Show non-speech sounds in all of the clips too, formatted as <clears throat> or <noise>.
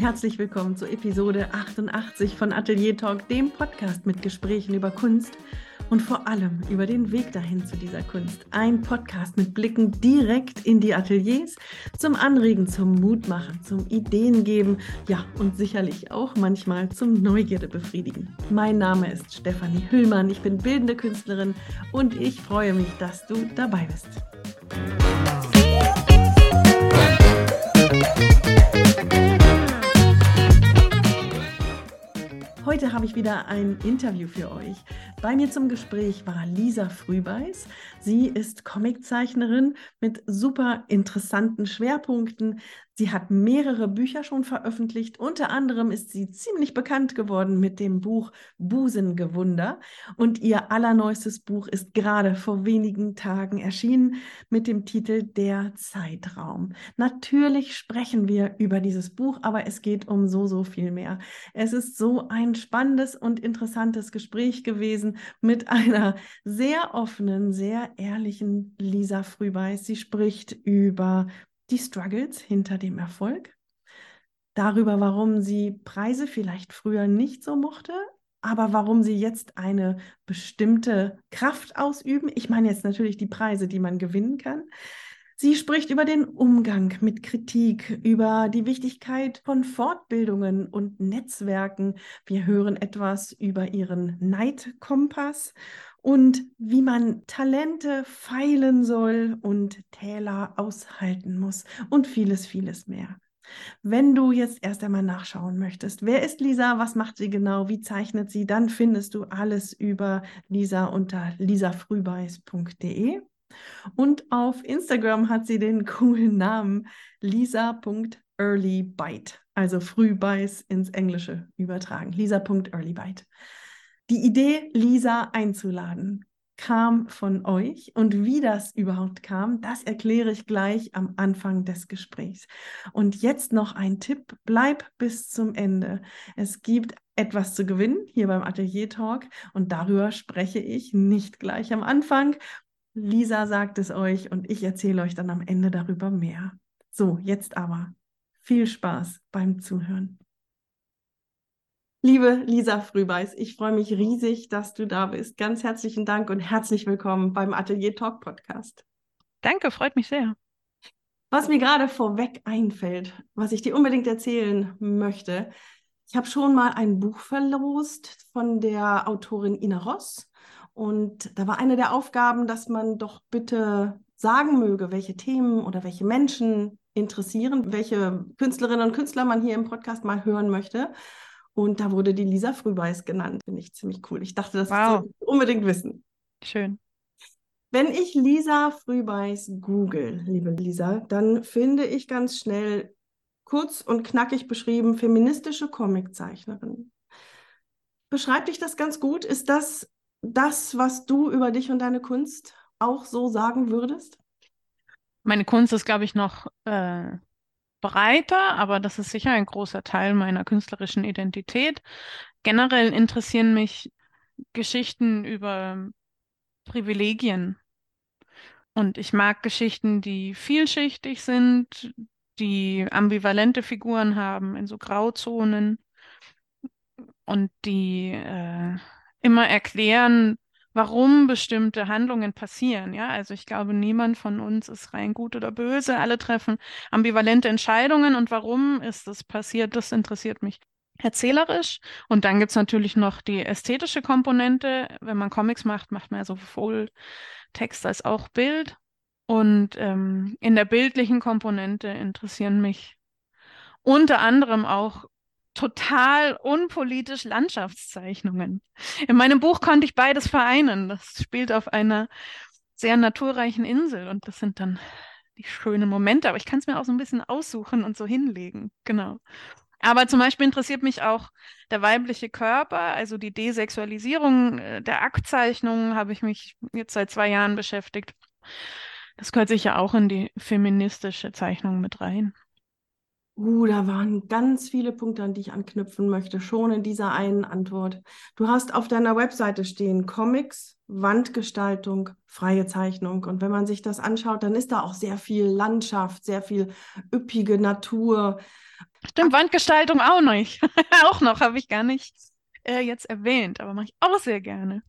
herzlich willkommen zur Episode 88 von Atelier Talk, dem Podcast mit Gesprächen über Kunst und vor allem über den Weg dahin zu dieser Kunst. Ein Podcast mit Blicken direkt in die Ateliers, zum Anregen, zum Mut machen, zum Ideen geben, ja und sicherlich auch manchmal zum Neugierde befriedigen. Mein Name ist Stefanie Hüllmann, ich bin bildende Künstlerin und ich freue mich, dass du dabei bist. Heute habe ich wieder ein Interview für euch. Bei mir zum Gespräch war Lisa Frühbeiß. Sie ist Comiczeichnerin mit super interessanten Schwerpunkten. Sie hat mehrere Bücher schon veröffentlicht. Unter anderem ist sie ziemlich bekannt geworden mit dem Buch Busengewunder. Und ihr allerneuestes Buch ist gerade vor wenigen Tagen erschienen mit dem Titel Der Zeitraum. Natürlich sprechen wir über dieses Buch, aber es geht um so, so viel mehr. Es ist so ein spannendes und interessantes Gespräch gewesen mit einer sehr offenen, sehr ehrlichen Lisa Frühbeiß. Sie spricht über die Struggles hinter dem Erfolg, darüber, warum sie Preise vielleicht früher nicht so mochte, aber warum sie jetzt eine bestimmte Kraft ausüben. Ich meine jetzt natürlich die Preise, die man gewinnen kann. Sie spricht über den Umgang mit Kritik, über die Wichtigkeit von Fortbildungen und Netzwerken. Wir hören etwas über ihren Neidkompass und wie man Talente feilen soll und Täler aushalten muss und vieles, vieles mehr. Wenn du jetzt erst einmal nachschauen möchtest, wer ist Lisa, was macht sie genau, wie zeichnet sie, dann findest du alles über Lisa unter lisafrühbeiß.de. Und auf Instagram hat sie den coolen Namen lisa.earlybite, also Frühbeiß ins Englische übertragen. Lisa.earlybite. Die Idee, Lisa einzuladen, kam von euch und wie das überhaupt kam, das erkläre ich gleich am Anfang des Gesprächs. Und jetzt noch ein Tipp, bleib bis zum Ende. Es gibt etwas zu gewinnen hier beim Atelier Talk und darüber spreche ich nicht gleich am Anfang. Lisa sagt es euch und ich erzähle euch dann am Ende darüber mehr. So, jetzt aber viel Spaß beim Zuhören. Liebe Lisa Frühbeiß, ich freue mich riesig, dass du da bist. Ganz herzlichen Dank und herzlich willkommen beim Atelier Talk Podcast. Danke, freut mich sehr. Was mir gerade vorweg einfällt, was ich dir unbedingt erzählen möchte, ich habe schon mal ein Buch verlost von der Autorin Ina Ross. Und da war eine der Aufgaben, dass man doch bitte sagen möge, welche Themen oder welche Menschen interessieren, welche Künstlerinnen und Künstler man hier im Podcast mal hören möchte. Und da wurde die Lisa Frühbeiß genannt. Finde ich ziemlich cool. Ich dachte, das wow. unbedingt wissen. Schön. Wenn ich Lisa Frühbeiß google, liebe Lisa, dann finde ich ganz schnell kurz und knackig beschrieben feministische Comiczeichnerin. Beschreibt dich das ganz gut? Ist das das, was du über dich und deine Kunst auch so sagen würdest? Meine Kunst ist, glaube ich, noch äh, breiter, aber das ist sicher ein großer Teil meiner künstlerischen Identität. Generell interessieren mich Geschichten über Privilegien. Und ich mag Geschichten, die vielschichtig sind, die ambivalente Figuren haben in so Grauzonen und die äh, immer erklären, warum bestimmte Handlungen passieren. Ja, also ich glaube, niemand von uns ist rein gut oder böse. Alle treffen ambivalente Entscheidungen und warum ist das passiert, das interessiert mich erzählerisch. Und dann gibt es natürlich noch die ästhetische Komponente. Wenn man Comics macht, macht man ja sowohl Text als auch Bild. Und ähm, in der bildlichen Komponente interessieren mich unter anderem auch total unpolitisch Landschaftszeichnungen. In meinem Buch konnte ich beides vereinen. Das spielt auf einer sehr naturreichen Insel und das sind dann die schönen Momente, aber ich kann es mir auch so ein bisschen aussuchen und so hinlegen. Genau. Aber zum Beispiel interessiert mich auch der weibliche Körper, also die Desexualisierung äh, der Aktzeichnungen habe ich mich jetzt seit zwei Jahren beschäftigt. Das gehört sicher auch in die feministische Zeichnung mit rein. Uh, da waren ganz viele Punkte, an die ich anknüpfen möchte, schon in dieser einen Antwort. Du hast auf deiner Webseite stehen Comics, Wandgestaltung, freie Zeichnung. Und wenn man sich das anschaut, dann ist da auch sehr viel Landschaft, sehr viel üppige Natur. Stimmt, Wandgestaltung auch noch. <laughs> auch noch, habe ich gar nicht äh, jetzt erwähnt, aber mache ich auch sehr gerne.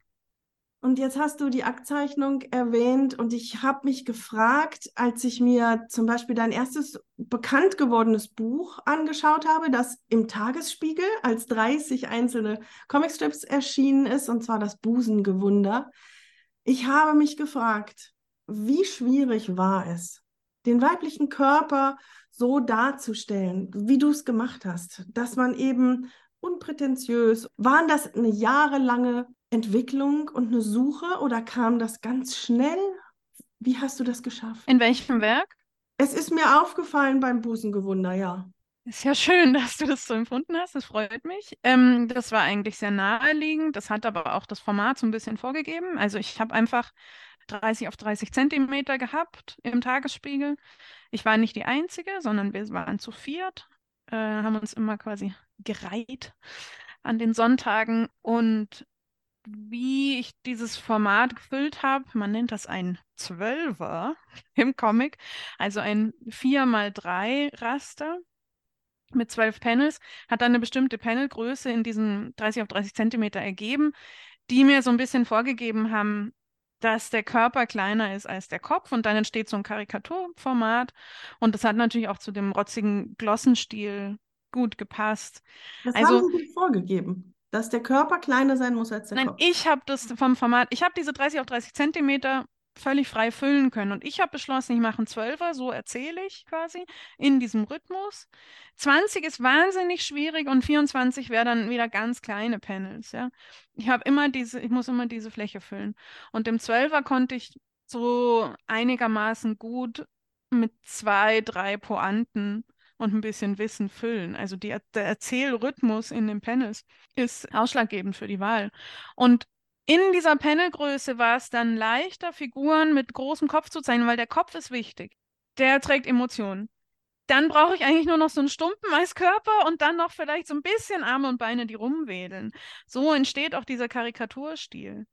Und jetzt hast du die Aktzeichnung erwähnt und ich habe mich gefragt, als ich mir zum Beispiel dein erstes bekannt gewordenes Buch angeschaut habe, das im Tagesspiegel als 30 einzelne Comicstrips erschienen ist, und zwar das Busengewunder. Ich habe mich gefragt, wie schwierig war es, den weiblichen Körper so darzustellen, wie du es gemacht hast, dass man eben unprätentiös, waren das eine jahrelange Entwicklung und eine Suche oder kam das ganz schnell? Wie hast du das geschafft? In welchem Werk? Es ist mir aufgefallen beim Busengewunder, ja. Ist ja schön, <laughs> dass du das so empfunden hast. Das freut mich. Ähm, das war eigentlich sehr naheliegend. Das hat aber auch das Format so ein bisschen vorgegeben. Also ich habe einfach 30 auf 30 Zentimeter gehabt im Tagesspiegel. Ich war nicht die Einzige, sondern wir waren zu viert, äh, haben uns immer quasi gereiht an den Sonntagen und wie ich dieses Format gefüllt habe. Man nennt das ein Zwölfer <laughs> im Comic, also ein 4x3 Raster mit zwölf Panels, hat dann eine bestimmte Panelgröße in diesen 30 auf 30 Zentimeter ergeben, die mir so ein bisschen vorgegeben haben, dass der Körper kleiner ist als der Kopf und dann entsteht so ein Karikaturformat und das hat natürlich auch zu dem rotzigen Glossenstil gut gepasst. Das also, haben Sie vorgegeben. Dass der Körper kleiner sein muss als der Nein, Kopf. ich habe das vom Format, ich habe diese 30 auf 30 Zentimeter völlig frei füllen können. Und ich habe beschlossen, ich mache einen Zwölfer, so erzähle ich quasi, in diesem Rhythmus. 20 ist wahnsinnig schwierig und 24 wäre dann wieder ganz kleine Panels, ja. Ich habe immer diese, ich muss immer diese Fläche füllen. Und im Zwölfer konnte ich so einigermaßen gut mit zwei, drei Pointen und ein bisschen Wissen füllen. Also die, der Erzählrhythmus in den Panels ist ausschlaggebend für die Wahl. Und in dieser Panelgröße war es dann leichter, Figuren mit großem Kopf zu zeichnen, weil der Kopf ist wichtig. Der trägt Emotionen. Dann brauche ich eigentlich nur noch so einen Stumpen als Körper und dann noch vielleicht so ein bisschen Arme und Beine, die rumwedeln. So entsteht auch dieser Karikaturstil.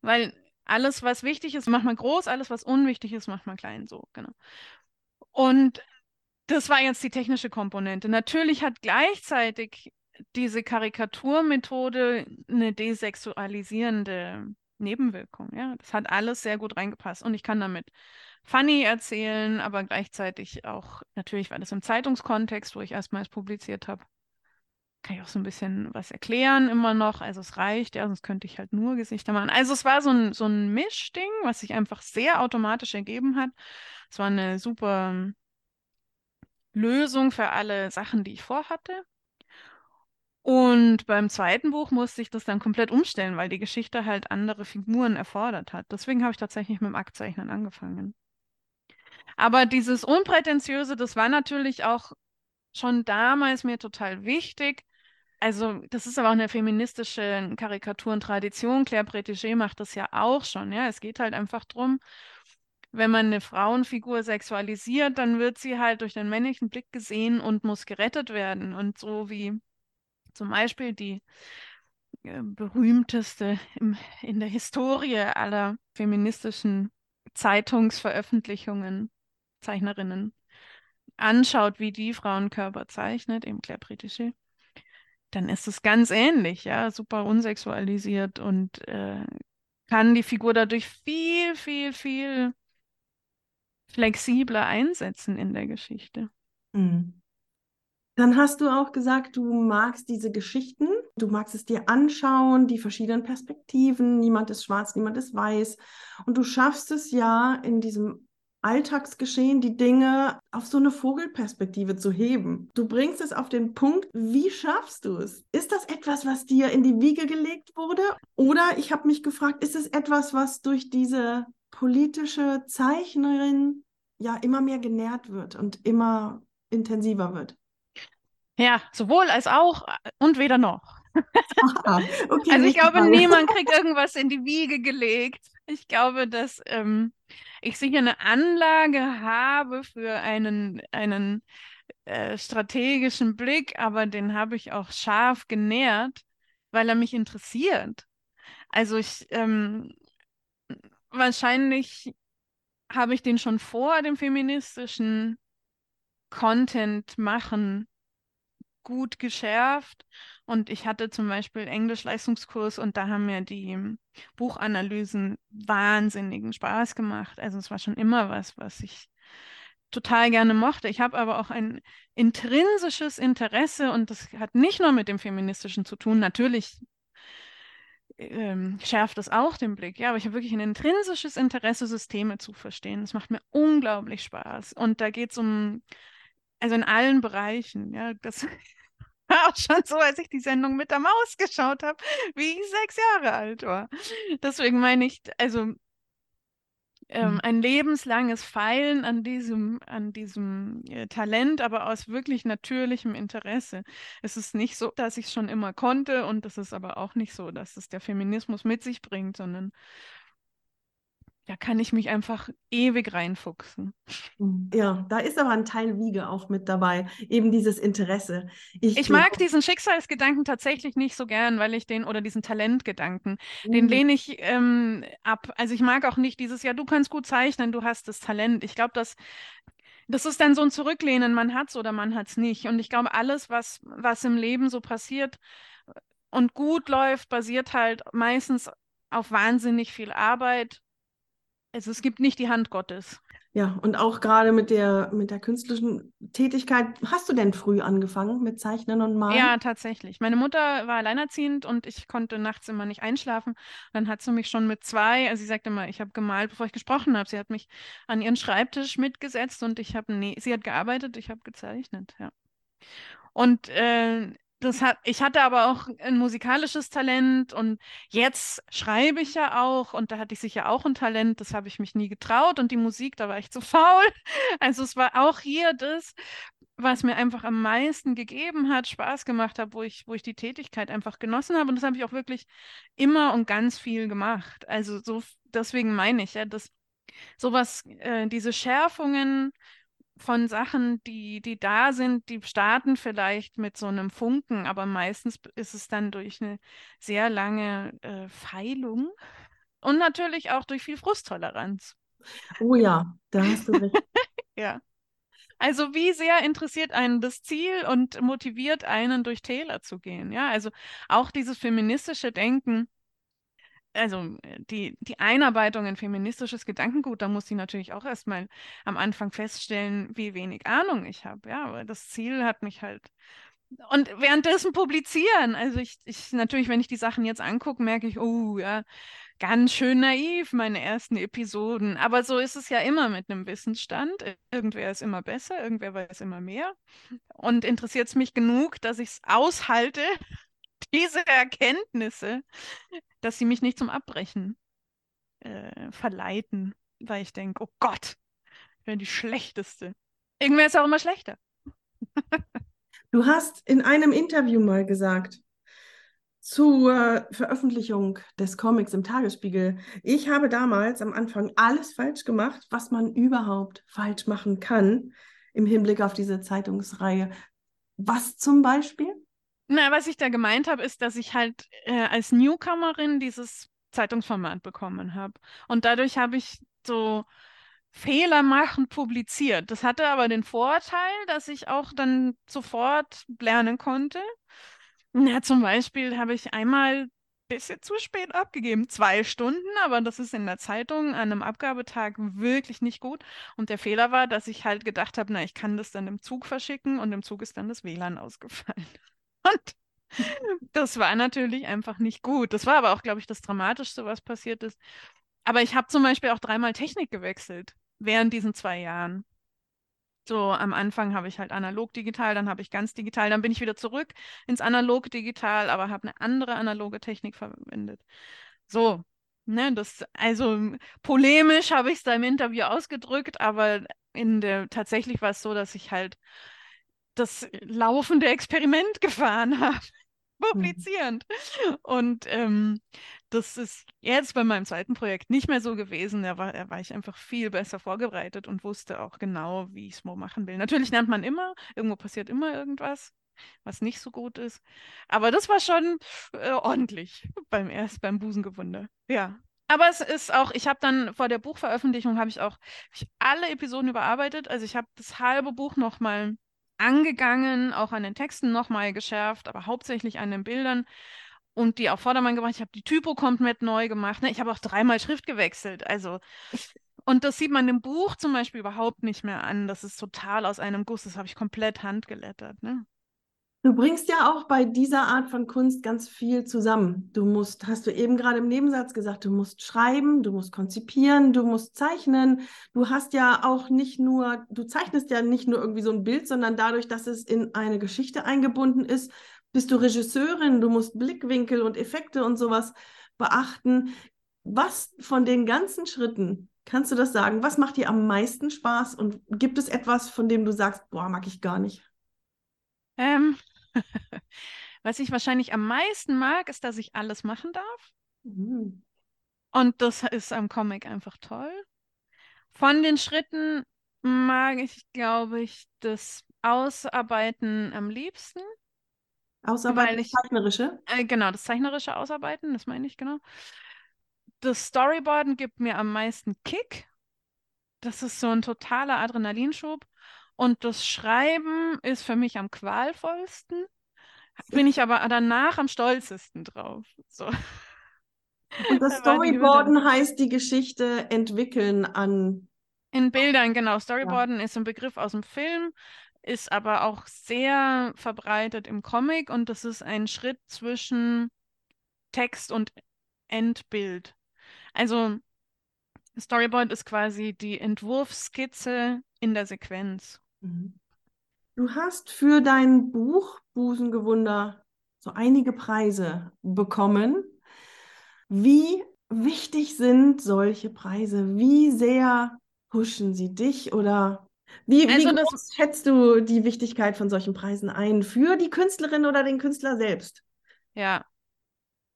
Weil alles, was wichtig ist, macht man groß, alles, was unwichtig ist, macht man klein. So, genau. Und das war jetzt die technische Komponente. Natürlich hat gleichzeitig diese Karikaturmethode eine desexualisierende Nebenwirkung. Ja, das hat alles sehr gut reingepasst und ich kann damit funny erzählen, aber gleichzeitig auch natürlich war das im Zeitungskontext, wo ich erstmals publiziert habe. Kann ich auch so ein bisschen was erklären immer noch. Also es reicht, ja, sonst könnte ich halt nur Gesichter machen. Also es war so ein, so ein Mischding, was sich einfach sehr automatisch ergeben hat. Es war eine super Lösung für alle Sachen, die ich vorhatte. Und beim zweiten Buch musste ich das dann komplett umstellen, weil die Geschichte halt andere Figuren erfordert hat. Deswegen habe ich tatsächlich mit dem Aktzeichnen angefangen. Aber dieses Unprätentiöse, das war natürlich auch schon damals mir total wichtig. Also, das ist aber auch eine feministische Karikaturentradition. Claire Bretigé macht das ja auch schon. Ja, es geht halt einfach darum, wenn man eine Frauenfigur sexualisiert, dann wird sie halt durch den männlichen Blick gesehen und muss gerettet werden. Und so wie zum Beispiel die äh, berühmteste im, in der Historie aller feministischen Zeitungsveröffentlichungen, Zeichnerinnen, anschaut, wie die Frauenkörper zeichnet, eben Claire Britische, dann ist es ganz ähnlich, ja, super unsexualisiert und äh, kann die Figur dadurch viel, viel, viel flexibler einsetzen in der Geschichte. Mhm. Dann hast du auch gesagt, du magst diese Geschichten, du magst es dir anschauen, die verschiedenen Perspektiven, niemand ist schwarz, niemand ist weiß. Und du schaffst es ja in diesem Alltagsgeschehen, die Dinge auf so eine Vogelperspektive zu heben. Du bringst es auf den Punkt, wie schaffst du es? Ist das etwas, was dir in die Wiege gelegt wurde? Oder ich habe mich gefragt, ist es etwas, was durch diese politische Zeichnerin ja immer mehr genährt wird und immer intensiver wird? Ja, sowohl als auch und weder noch. Ah, okay, also ich glaube, mal. niemand kriegt irgendwas in die Wiege gelegt. Ich glaube, dass ähm, ich sicher eine Anlage habe für einen, einen äh, strategischen Blick, aber den habe ich auch scharf genährt, weil er mich interessiert. Also ich ähm, wahrscheinlich habe ich den schon vor dem feministischen Content machen gut geschärft. Und ich hatte zum Beispiel Englisch-Leistungskurs und da haben mir die Buchanalysen wahnsinnigen Spaß gemacht. Also es war schon immer was, was ich total gerne mochte. Ich habe aber auch ein intrinsisches Interesse und das hat nicht nur mit dem Feministischen zu tun. Natürlich ähm, schärft es auch den Blick. Ja, aber ich habe wirklich ein intrinsisches Interesse, Systeme zu verstehen. Das macht mir unglaublich Spaß. Und da geht es um, also in allen Bereichen, ja, das <laughs> war auch schon so, als ich die Sendung mit der Maus geschaut habe, wie ich sechs Jahre alt war. Deswegen meine ich, also ähm, mhm. ein lebenslanges Feilen an diesem, an diesem äh, Talent, aber aus wirklich natürlichem Interesse. Es ist nicht so, dass ich es schon immer konnte und es ist aber auch nicht so, dass es der Feminismus mit sich bringt, sondern da kann ich mich einfach ewig reinfuchsen. Mhm. Ja, da ist aber ein Teil Wiege auch mit dabei, eben dieses Interesse. Ich, ich mag diesen Schicksalsgedanken tatsächlich nicht so gern, weil ich den, oder diesen Talentgedanken, mhm. den lehne ich ähm, ab. Also ich mag auch nicht dieses, ja, du kannst gut zeichnen, du hast das Talent. Ich glaube, dass das ist dann so ein Zurücklehnen, man hat es oder man hat es nicht. Und ich glaube, alles, was, was im Leben so passiert und gut läuft, basiert halt meistens auf wahnsinnig viel Arbeit also es gibt nicht die Hand Gottes. Ja, und auch gerade mit der, mit der künstlerischen Tätigkeit, hast du denn früh angefangen mit Zeichnen und Malen? Ja, tatsächlich. Meine Mutter war alleinerziehend und ich konnte nachts immer nicht einschlafen. Dann hat sie mich schon mit zwei, also sie sagte immer, ich habe gemalt, bevor ich gesprochen habe. Sie hat mich an ihren Schreibtisch mitgesetzt und ich habe, nee, sie hat gearbeitet, ich habe gezeichnet, ja. Und äh, das hat, ich hatte aber auch ein musikalisches Talent und jetzt schreibe ich ja auch und da hatte ich sicher auch ein Talent, das habe ich mich nie getraut und die Musik, da war ich zu <laughs> faul. Also es war auch hier das, was mir einfach am meisten gegeben hat, Spaß gemacht hat, wo ich, wo ich die Tätigkeit einfach genossen habe und das habe ich auch wirklich immer und ganz viel gemacht. Also so, deswegen meine ich ja, dass sowas, äh, diese Schärfungen von Sachen, die, die da sind, die starten vielleicht mit so einem Funken, aber meistens ist es dann durch eine sehr lange äh, Feilung und natürlich auch durch viel Frusttoleranz. Oh ja, da hast du recht. <laughs> ja. Also wie sehr interessiert einen das Ziel und motiviert einen durch Täler zu gehen? Ja, also auch dieses feministische Denken also äh, die, die Einarbeitung in feministisches Gedankengut, da muss ich natürlich auch erstmal am Anfang feststellen, wie wenig Ahnung ich habe. Ja, aber das Ziel hat mich halt. Und währenddessen publizieren. Also ich, ich natürlich, wenn ich die Sachen jetzt angucke, merke ich, oh ja, ganz schön naiv, meine ersten Episoden. Aber so ist es ja immer mit einem Wissensstand. Irgendwer ist immer besser, irgendwer weiß immer mehr. Und interessiert es mich genug, dass ich es aushalte, diese Erkenntnisse dass sie mich nicht zum Abbrechen äh, verleiten, weil ich denke, oh Gott, ich bin die Schlechteste. Irgendwer ist auch immer schlechter. <laughs> du hast in einem Interview mal gesagt, zur Veröffentlichung des Comics im Tagesspiegel. Ich habe damals am Anfang alles falsch gemacht, was man überhaupt falsch machen kann im Hinblick auf diese Zeitungsreihe. Was zum Beispiel? Na, was ich da gemeint habe, ist, dass ich halt äh, als Newcomerin dieses Zeitungsformat bekommen habe. Und dadurch habe ich so Fehler machen publiziert. Das hatte aber den Vorteil, dass ich auch dann sofort lernen konnte. Na, zum Beispiel habe ich einmal ein bisschen zu spät abgegeben, zwei Stunden, aber das ist in der Zeitung an einem Abgabetag wirklich nicht gut. Und der Fehler war, dass ich halt gedacht habe, na, ich kann das dann im Zug verschicken und im Zug ist dann das WLAN ausgefallen. Und das war natürlich einfach nicht gut. Das war aber auch, glaube ich, das Dramatischste, was passiert ist. Aber ich habe zum Beispiel auch dreimal Technik gewechselt während diesen zwei Jahren. So, am Anfang habe ich halt analog digital, dann habe ich ganz digital, dann bin ich wieder zurück ins analog digital, aber habe eine andere analoge Technik verwendet. So, ne, das, also polemisch habe ich es da im Interview ausgedrückt, aber in der tatsächlich war es so, dass ich halt das laufende Experiment <laughs> gefahren habe, publizierend. Mhm. Und ähm, das ist jetzt bei meinem zweiten Projekt nicht mehr so gewesen. Da war, da war ich einfach viel besser vorbereitet und wusste auch genau, wie ich es machen will. Natürlich lernt man immer, irgendwo passiert immer irgendwas, was nicht so gut ist. Aber das war schon äh, ordentlich beim erst beim Busengewunder. Ja. Aber es ist auch, ich habe dann vor der Buchveröffentlichung habe ich auch hab ich alle Episoden überarbeitet. Also ich habe das halbe Buch nochmal angegangen, auch an den Texten nochmal geschärft, aber hauptsächlich an den Bildern und die auf Vordermann gebracht. Ich habe die Typo komplett neu gemacht. Ne? Ich habe auch dreimal Schrift gewechselt. Also, und das sieht man im Buch zum Beispiel überhaupt nicht mehr an. Das ist total aus einem Guss. Das habe ich komplett handgelettert. Ne? Du bringst ja auch bei dieser Art von Kunst ganz viel zusammen. Du musst, hast du eben gerade im Nebensatz gesagt, du musst schreiben, du musst konzipieren, du musst zeichnen. Du hast ja auch nicht nur, du zeichnest ja nicht nur irgendwie so ein Bild, sondern dadurch, dass es in eine Geschichte eingebunden ist, bist du Regisseurin, du musst Blickwinkel und Effekte und sowas beachten. Was von den ganzen Schritten kannst du das sagen? Was macht dir am meisten Spaß und gibt es etwas, von dem du sagst, boah, mag ich gar nicht? Ähm, <laughs> Was ich wahrscheinlich am meisten mag, ist, dass ich alles machen darf. Mhm. Und das ist am Comic einfach toll. Von den Schritten mag ich, glaube ich, das Ausarbeiten am liebsten. Ausarbeiten, ich, zeichnerische? Äh, genau, das zeichnerische Ausarbeiten, das meine ich genau. Das Storyboarden gibt mir am meisten Kick. Das ist so ein totaler Adrenalinschub. Und das Schreiben ist für mich am qualvollsten. Bin ich aber danach am stolzesten drauf. So. <laughs> Und das Storyboarden heißt die Geschichte entwickeln an. In Bildern, genau. Storyboarden ja. ist ein Begriff aus dem Film, ist aber auch sehr verbreitet im Comic und das ist ein Schritt zwischen Text und Endbild. Also Storyboard ist quasi die Entwurfsskizze in der Sequenz. Mhm. Du hast für dein Buch Busengewunder so einige Preise bekommen. Wie wichtig sind solche Preise? Wie sehr pushen sie dich oder wie, also wie groß schätzt du die Wichtigkeit von solchen Preisen ein für die Künstlerin oder den Künstler selbst? Ja,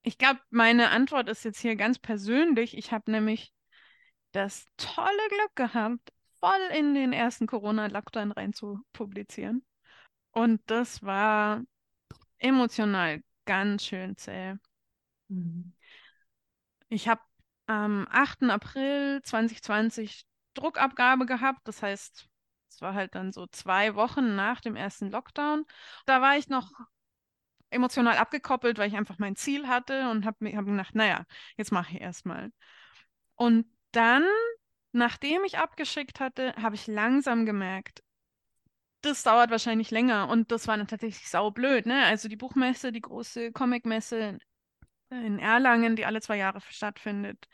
ich glaube, meine Antwort ist jetzt hier ganz persönlich. Ich habe nämlich das tolle Glück gehabt, voll in den ersten Corona-Lockdown rein zu publizieren. Und das war emotional ganz schön zäh. Mhm. Ich habe am 8. April 2020 Druckabgabe gehabt. Das heißt, es war halt dann so zwei Wochen nach dem ersten Lockdown. Da war ich noch emotional abgekoppelt, weil ich einfach mein Ziel hatte und habe mir hab gedacht, naja, jetzt mache ich erstmal. Und dann Nachdem ich abgeschickt hatte, habe ich langsam gemerkt, das dauert wahrscheinlich länger und das war dann tatsächlich saublöd, ne? Also die Buchmesse, die große Comicmesse in Erlangen, die alle zwei Jahre stattfindet,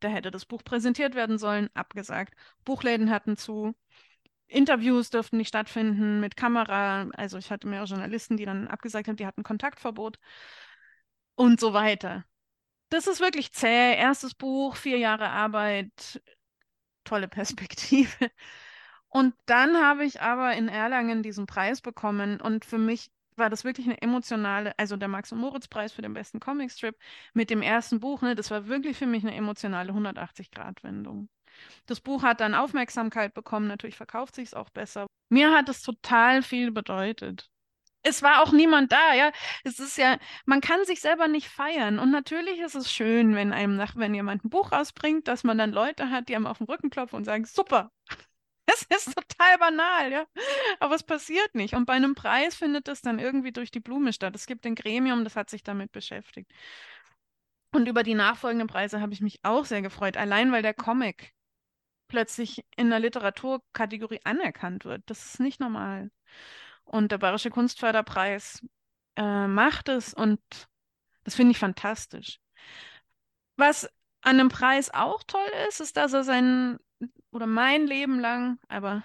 da hätte das Buch präsentiert werden sollen, abgesagt. Buchläden hatten zu, Interviews dürften nicht stattfinden mit Kamera, also ich hatte mehrere Journalisten, die dann abgesagt haben, die hatten Kontaktverbot und so weiter. Das ist wirklich zäh. Erstes Buch, vier Jahre Arbeit, tolle Perspektive. Und dann habe ich aber in Erlangen diesen Preis bekommen und für mich war das wirklich eine emotionale, also der Max- und Moritz-Preis für den besten Comicstrip mit dem ersten Buch, ne, das war wirklich für mich eine emotionale 180-Grad-Wendung. Das Buch hat dann Aufmerksamkeit bekommen, natürlich verkauft sich es auch besser. Mir hat es total viel bedeutet es war auch niemand da, ja. Es ist ja, man kann sich selber nicht feiern. Und natürlich ist es schön, wenn einem nach, wenn jemand ein Buch rausbringt, dass man dann Leute hat, die einem auf den Rücken klopfen und sagen, super. <laughs> Es ist total banal, ja. Aber es passiert nicht. Und bei einem Preis findet es dann irgendwie durch die Blume statt. Es gibt ein Gremium, das hat sich damit beschäftigt. Und über die nachfolgenden Preise habe ich mich auch sehr gefreut, allein weil der Comic plötzlich in der Literaturkategorie anerkannt wird. Das ist nicht normal. Und der Bayerische Kunstförderpreis äh, macht es und das finde ich fantastisch. Was an dem Preis auch toll ist, ist, dass er sein oder mein Leben lang, aber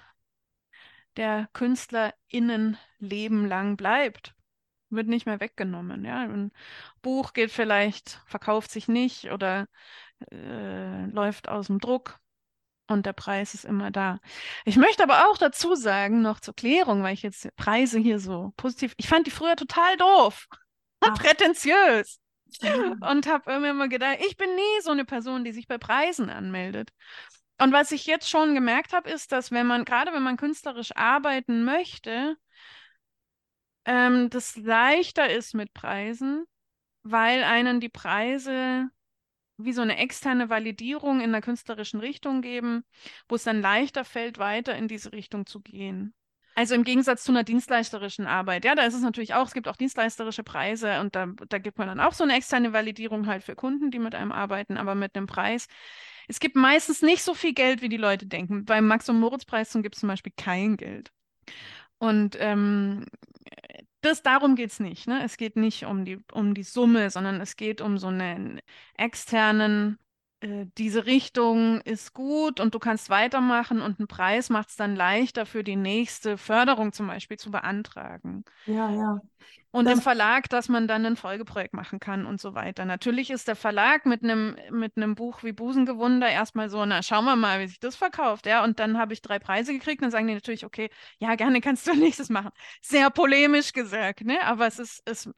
der KünstlerInnen Leben lang bleibt. Wird nicht mehr weggenommen. Ja? Ein Buch geht vielleicht, verkauft sich nicht oder äh, läuft aus dem Druck und der Preis ist immer da. Ich möchte aber auch dazu sagen, noch zur Klärung, weil ich jetzt Preise hier so positiv, ich fand die früher total doof <laughs> und prätentiös. Und habe immer gedacht, ich bin nie so eine Person, die sich bei Preisen anmeldet. Und was ich jetzt schon gemerkt habe, ist, dass wenn man, gerade wenn man künstlerisch arbeiten möchte, ähm, das leichter ist mit Preisen, weil einen die Preise wie so eine externe Validierung in der künstlerischen Richtung geben, wo es dann leichter fällt, weiter in diese Richtung zu gehen. Also im Gegensatz zu einer dienstleisterischen Arbeit. Ja, da ist es natürlich auch, es gibt auch dienstleisterische Preise und da, da gibt man dann auch so eine externe Validierung halt für Kunden, die mit einem arbeiten, aber mit einem Preis. Es gibt meistens nicht so viel Geld, wie die Leute denken. Beim Max- und Moritz-Preis gibt es zum Beispiel kein Geld. Und ähm, das, darum geht es nicht. Ne? Es geht nicht um die, um die Summe, sondern es geht um so einen externen diese Richtung ist gut und du kannst weitermachen und ein Preis macht es dann leichter für die nächste Förderung zum Beispiel zu beantragen. Ja, ja. Und das im Verlag, dass man dann ein Folgeprojekt machen kann und so weiter. Natürlich ist der Verlag mit einem mit einem Buch wie Busengewunder erstmal so, na, schauen wir mal, wie sich das verkauft, ja. Und dann habe ich drei Preise gekriegt, dann sagen die natürlich, okay, ja, gerne kannst du <laughs> nächstes machen. Sehr polemisch gesagt, ne? Aber es ist, es,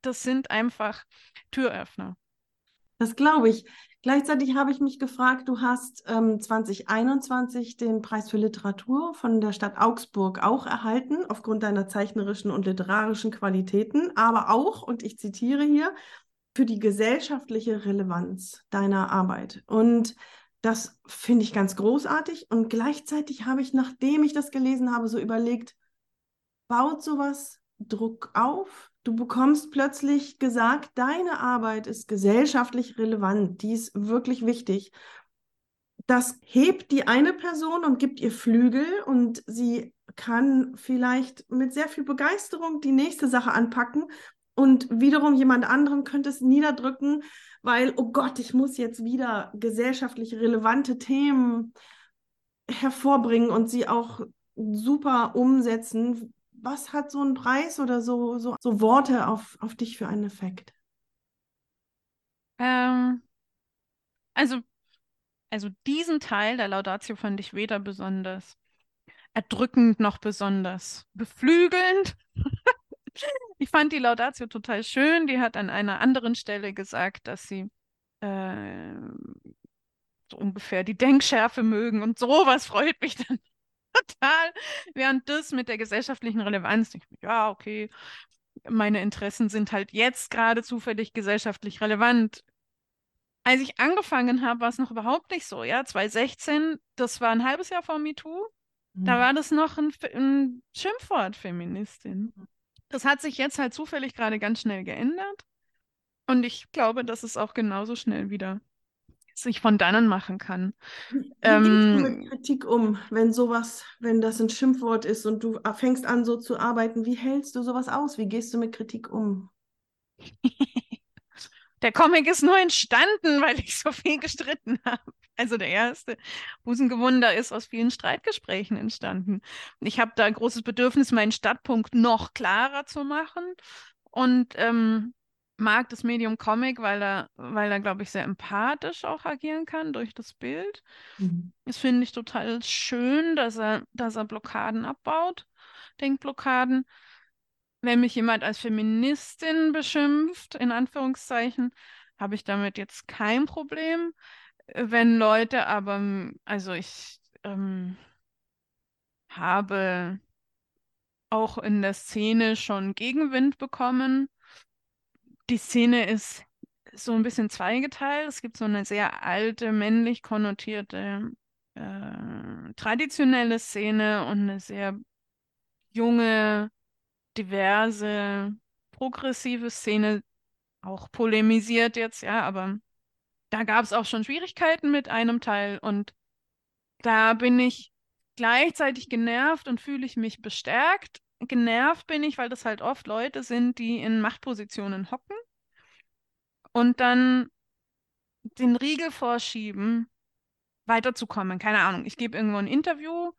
das sind einfach Türöffner. Das glaube ich. Gleichzeitig habe ich mich gefragt, du hast ähm, 2021 den Preis für Literatur von der Stadt Augsburg auch erhalten, aufgrund deiner zeichnerischen und literarischen Qualitäten, aber auch, und ich zitiere hier, für die gesellschaftliche Relevanz deiner Arbeit. Und das finde ich ganz großartig. Und gleichzeitig habe ich, nachdem ich das gelesen habe, so überlegt, baut sowas Druck auf? Du bekommst plötzlich gesagt, deine Arbeit ist gesellschaftlich relevant, die ist wirklich wichtig. Das hebt die eine Person und gibt ihr Flügel und sie kann vielleicht mit sehr viel Begeisterung die nächste Sache anpacken und wiederum jemand anderen könnte es niederdrücken, weil, oh Gott, ich muss jetzt wieder gesellschaftlich relevante Themen hervorbringen und sie auch super umsetzen, was hat so ein Preis oder so, so, so Worte auf, auf dich für einen Effekt? Ähm, also, also diesen Teil der Laudatio fand ich weder besonders erdrückend noch besonders beflügelnd. <laughs> ich fand die Laudatio total schön. Die hat an einer anderen Stelle gesagt, dass sie äh, so ungefähr die Denkschärfe mögen und sowas freut mich dann total. Während das mit der gesellschaftlichen Relevanz, ich, ja, okay, meine Interessen sind halt jetzt gerade zufällig gesellschaftlich relevant. Als ich angefangen habe, war es noch überhaupt nicht so. Ja, 2016, das war ein halbes Jahr vor MeToo. Mhm. Da war das noch ein, ein Schimpfwort, Feministin. Das hat sich jetzt halt zufällig gerade ganz schnell geändert. Und ich glaube, dass es auch genauso schnell wieder sich von dannen machen kann. Wie ähm, gehst du mit Kritik um, wenn sowas, wenn das ein Schimpfwort ist und du fängst an, so zu arbeiten? Wie hältst du sowas aus? Wie gehst du mit Kritik um? <laughs> der Comic ist nur entstanden, <laughs> weil ich so viel gestritten habe. Also der erste Busengewunder ist aus vielen Streitgesprächen entstanden. Ich habe da ein großes Bedürfnis, meinen Stadtpunkt noch klarer zu machen. Und ähm, mag das Medium Comic, weil er, weil er, glaube ich, sehr empathisch auch agieren kann durch das Bild. Mhm. Das finde ich total schön, dass er, dass er Blockaden abbaut, Denkblockaden. Wenn mich jemand als Feministin beschimpft, in Anführungszeichen, habe ich damit jetzt kein Problem. Wenn Leute aber, also ich ähm, habe auch in der Szene schon Gegenwind bekommen die Szene ist so ein bisschen zweigeteilt. Es gibt so eine sehr alte, männlich konnotierte, äh, traditionelle Szene und eine sehr junge, diverse, progressive Szene, auch polemisiert jetzt, ja, aber da gab es auch schon Schwierigkeiten mit einem Teil und da bin ich gleichzeitig genervt und fühle ich mich bestärkt genervt bin ich, weil das halt oft Leute sind, die in Machtpositionen hocken und dann den Riegel vorschieben, weiterzukommen. Keine Ahnung, ich gebe irgendwo ein Interview,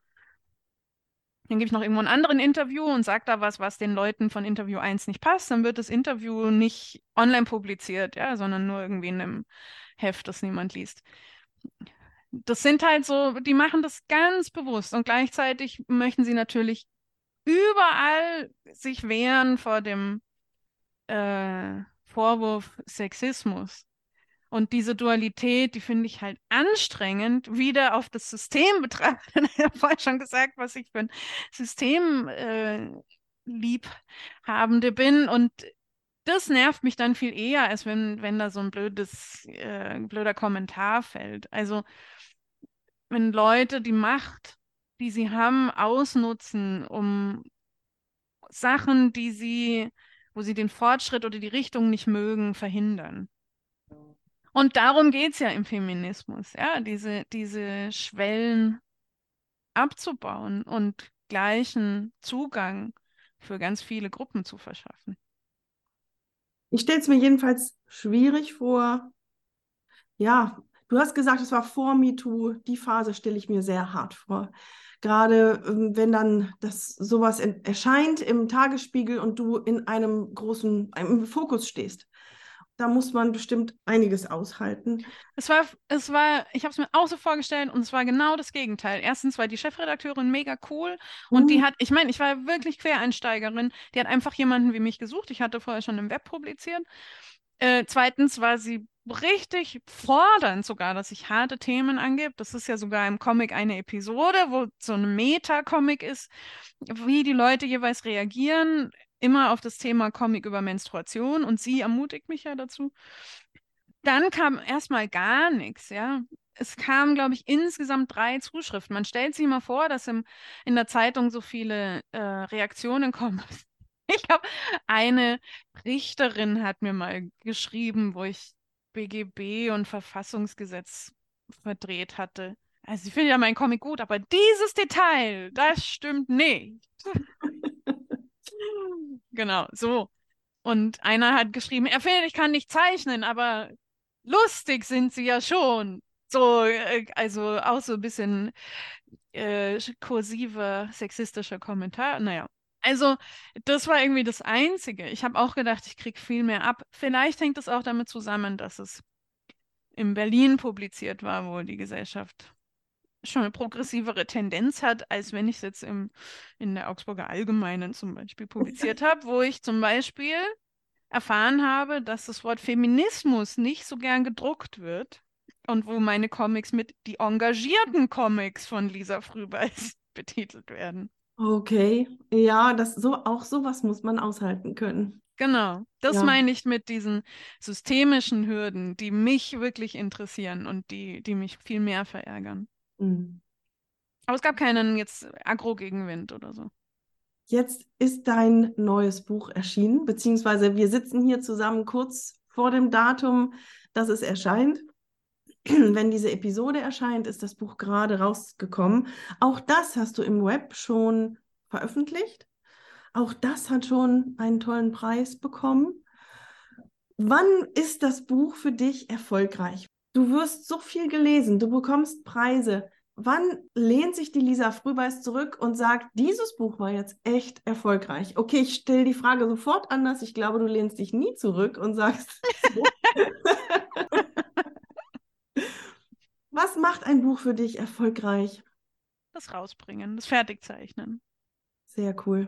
dann gebe ich noch irgendwo ein anderes Interview und sage da was, was den Leuten von Interview 1 nicht passt, dann wird das Interview nicht online publiziert, ja, sondern nur irgendwie in einem Heft, das niemand liest. Das sind halt so, die machen das ganz bewusst und gleichzeitig möchten sie natürlich überall sich wehren vor dem äh, Vorwurf Sexismus. Und diese Dualität, die finde ich halt anstrengend, wieder auf das System betrachtet. <laughs> Ich habe vorhin schon gesagt, was ich für ein Systemliebhabende äh, bin. Und das nervt mich dann viel eher, als wenn, wenn da so ein blödes, äh, blöder Kommentar fällt. Also, wenn Leute die Macht die sie haben, ausnutzen, um Sachen, die sie, wo sie den Fortschritt oder die Richtung nicht mögen, verhindern. Und darum geht es ja im Feminismus, ja, diese, diese Schwellen abzubauen und gleichen Zugang für ganz viele Gruppen zu verschaffen. Ich stelle es mir jedenfalls schwierig vor. Ja, du hast gesagt, es war vor MeToo. Die Phase stelle ich mir sehr hart vor. Gerade ähm, wenn dann das sowas erscheint im Tagesspiegel und du in einem großen im Fokus stehst da muss man bestimmt einiges aushalten. Es war, es war, ich habe es mir auch so vorgestellt und es war genau das Gegenteil. Erstens war die Chefredakteurin mega cool und die mhm. hat, ich meine, ich war wirklich Quereinsteigerin, die hat einfach jemanden wie mich gesucht. Ich hatte vorher schon im Web publiziert. Äh, zweitens war sie richtig fordernd sogar, dass ich harte Themen angebe. Das ist ja sogar im Comic eine Episode, wo so ein Meta-Comic ist, wie die Leute jeweils reagieren immer auf das Thema Comic über Menstruation und sie ermutigt mich ja dazu. Dann kam erstmal gar nichts, ja. Es kamen, glaube ich, insgesamt drei Zuschriften. Man stellt sich mal vor, dass im, in der Zeitung so viele äh, Reaktionen kommen. <laughs> Ich habe eine Richterin hat mir mal geschrieben, wo ich BGB und Verfassungsgesetz verdreht hatte. Also ich finde ja meinen Comic gut, aber dieses Detail, das stimmt nicht. <laughs> Genau, so. Und einer hat geschrieben, er findet, ich kann nicht zeichnen, aber lustig sind sie ja schon. So, äh, also auch so ein bisschen äh, kursiver, sexistischer Kommentar. Naja. Also, das war irgendwie das Einzige. Ich habe auch gedacht, ich kriege viel mehr ab. Vielleicht hängt es auch damit zusammen, dass es in Berlin publiziert war, wo die Gesellschaft schon eine progressivere Tendenz hat, als wenn ich es jetzt im, in der Augsburger Allgemeinen zum Beispiel publiziert <laughs> habe, wo ich zum Beispiel erfahren habe, dass das Wort Feminismus nicht so gern gedruckt wird und wo meine Comics mit die engagierten Comics von Lisa Frühbeis <laughs> betitelt werden. Okay, ja, das so auch sowas muss man aushalten können. Genau, das ja. meine ich mit diesen systemischen Hürden, die mich wirklich interessieren und die, die mich viel mehr verärgern. Mhm. Aber es gab keinen jetzt Agro-Gegenwind oder so. Jetzt ist dein neues Buch erschienen, beziehungsweise wir sitzen hier zusammen kurz vor dem Datum, dass es erscheint. <clears throat> Wenn diese Episode erscheint, ist das Buch gerade rausgekommen. Auch das hast du im Web schon veröffentlicht. Auch das hat schon einen tollen Preis bekommen. Wann ist das Buch für dich erfolgreich? Du wirst so viel gelesen, du bekommst Preise. Wann lehnt sich die Lisa Frühbeiß zurück und sagt, dieses Buch war jetzt echt erfolgreich? Okay, ich stelle die Frage sofort anders. Ich glaube, du lehnst dich nie zurück und sagst. <laughs> Was macht ein Buch für dich erfolgreich? Das Rausbringen, das Fertigzeichnen. Sehr cool.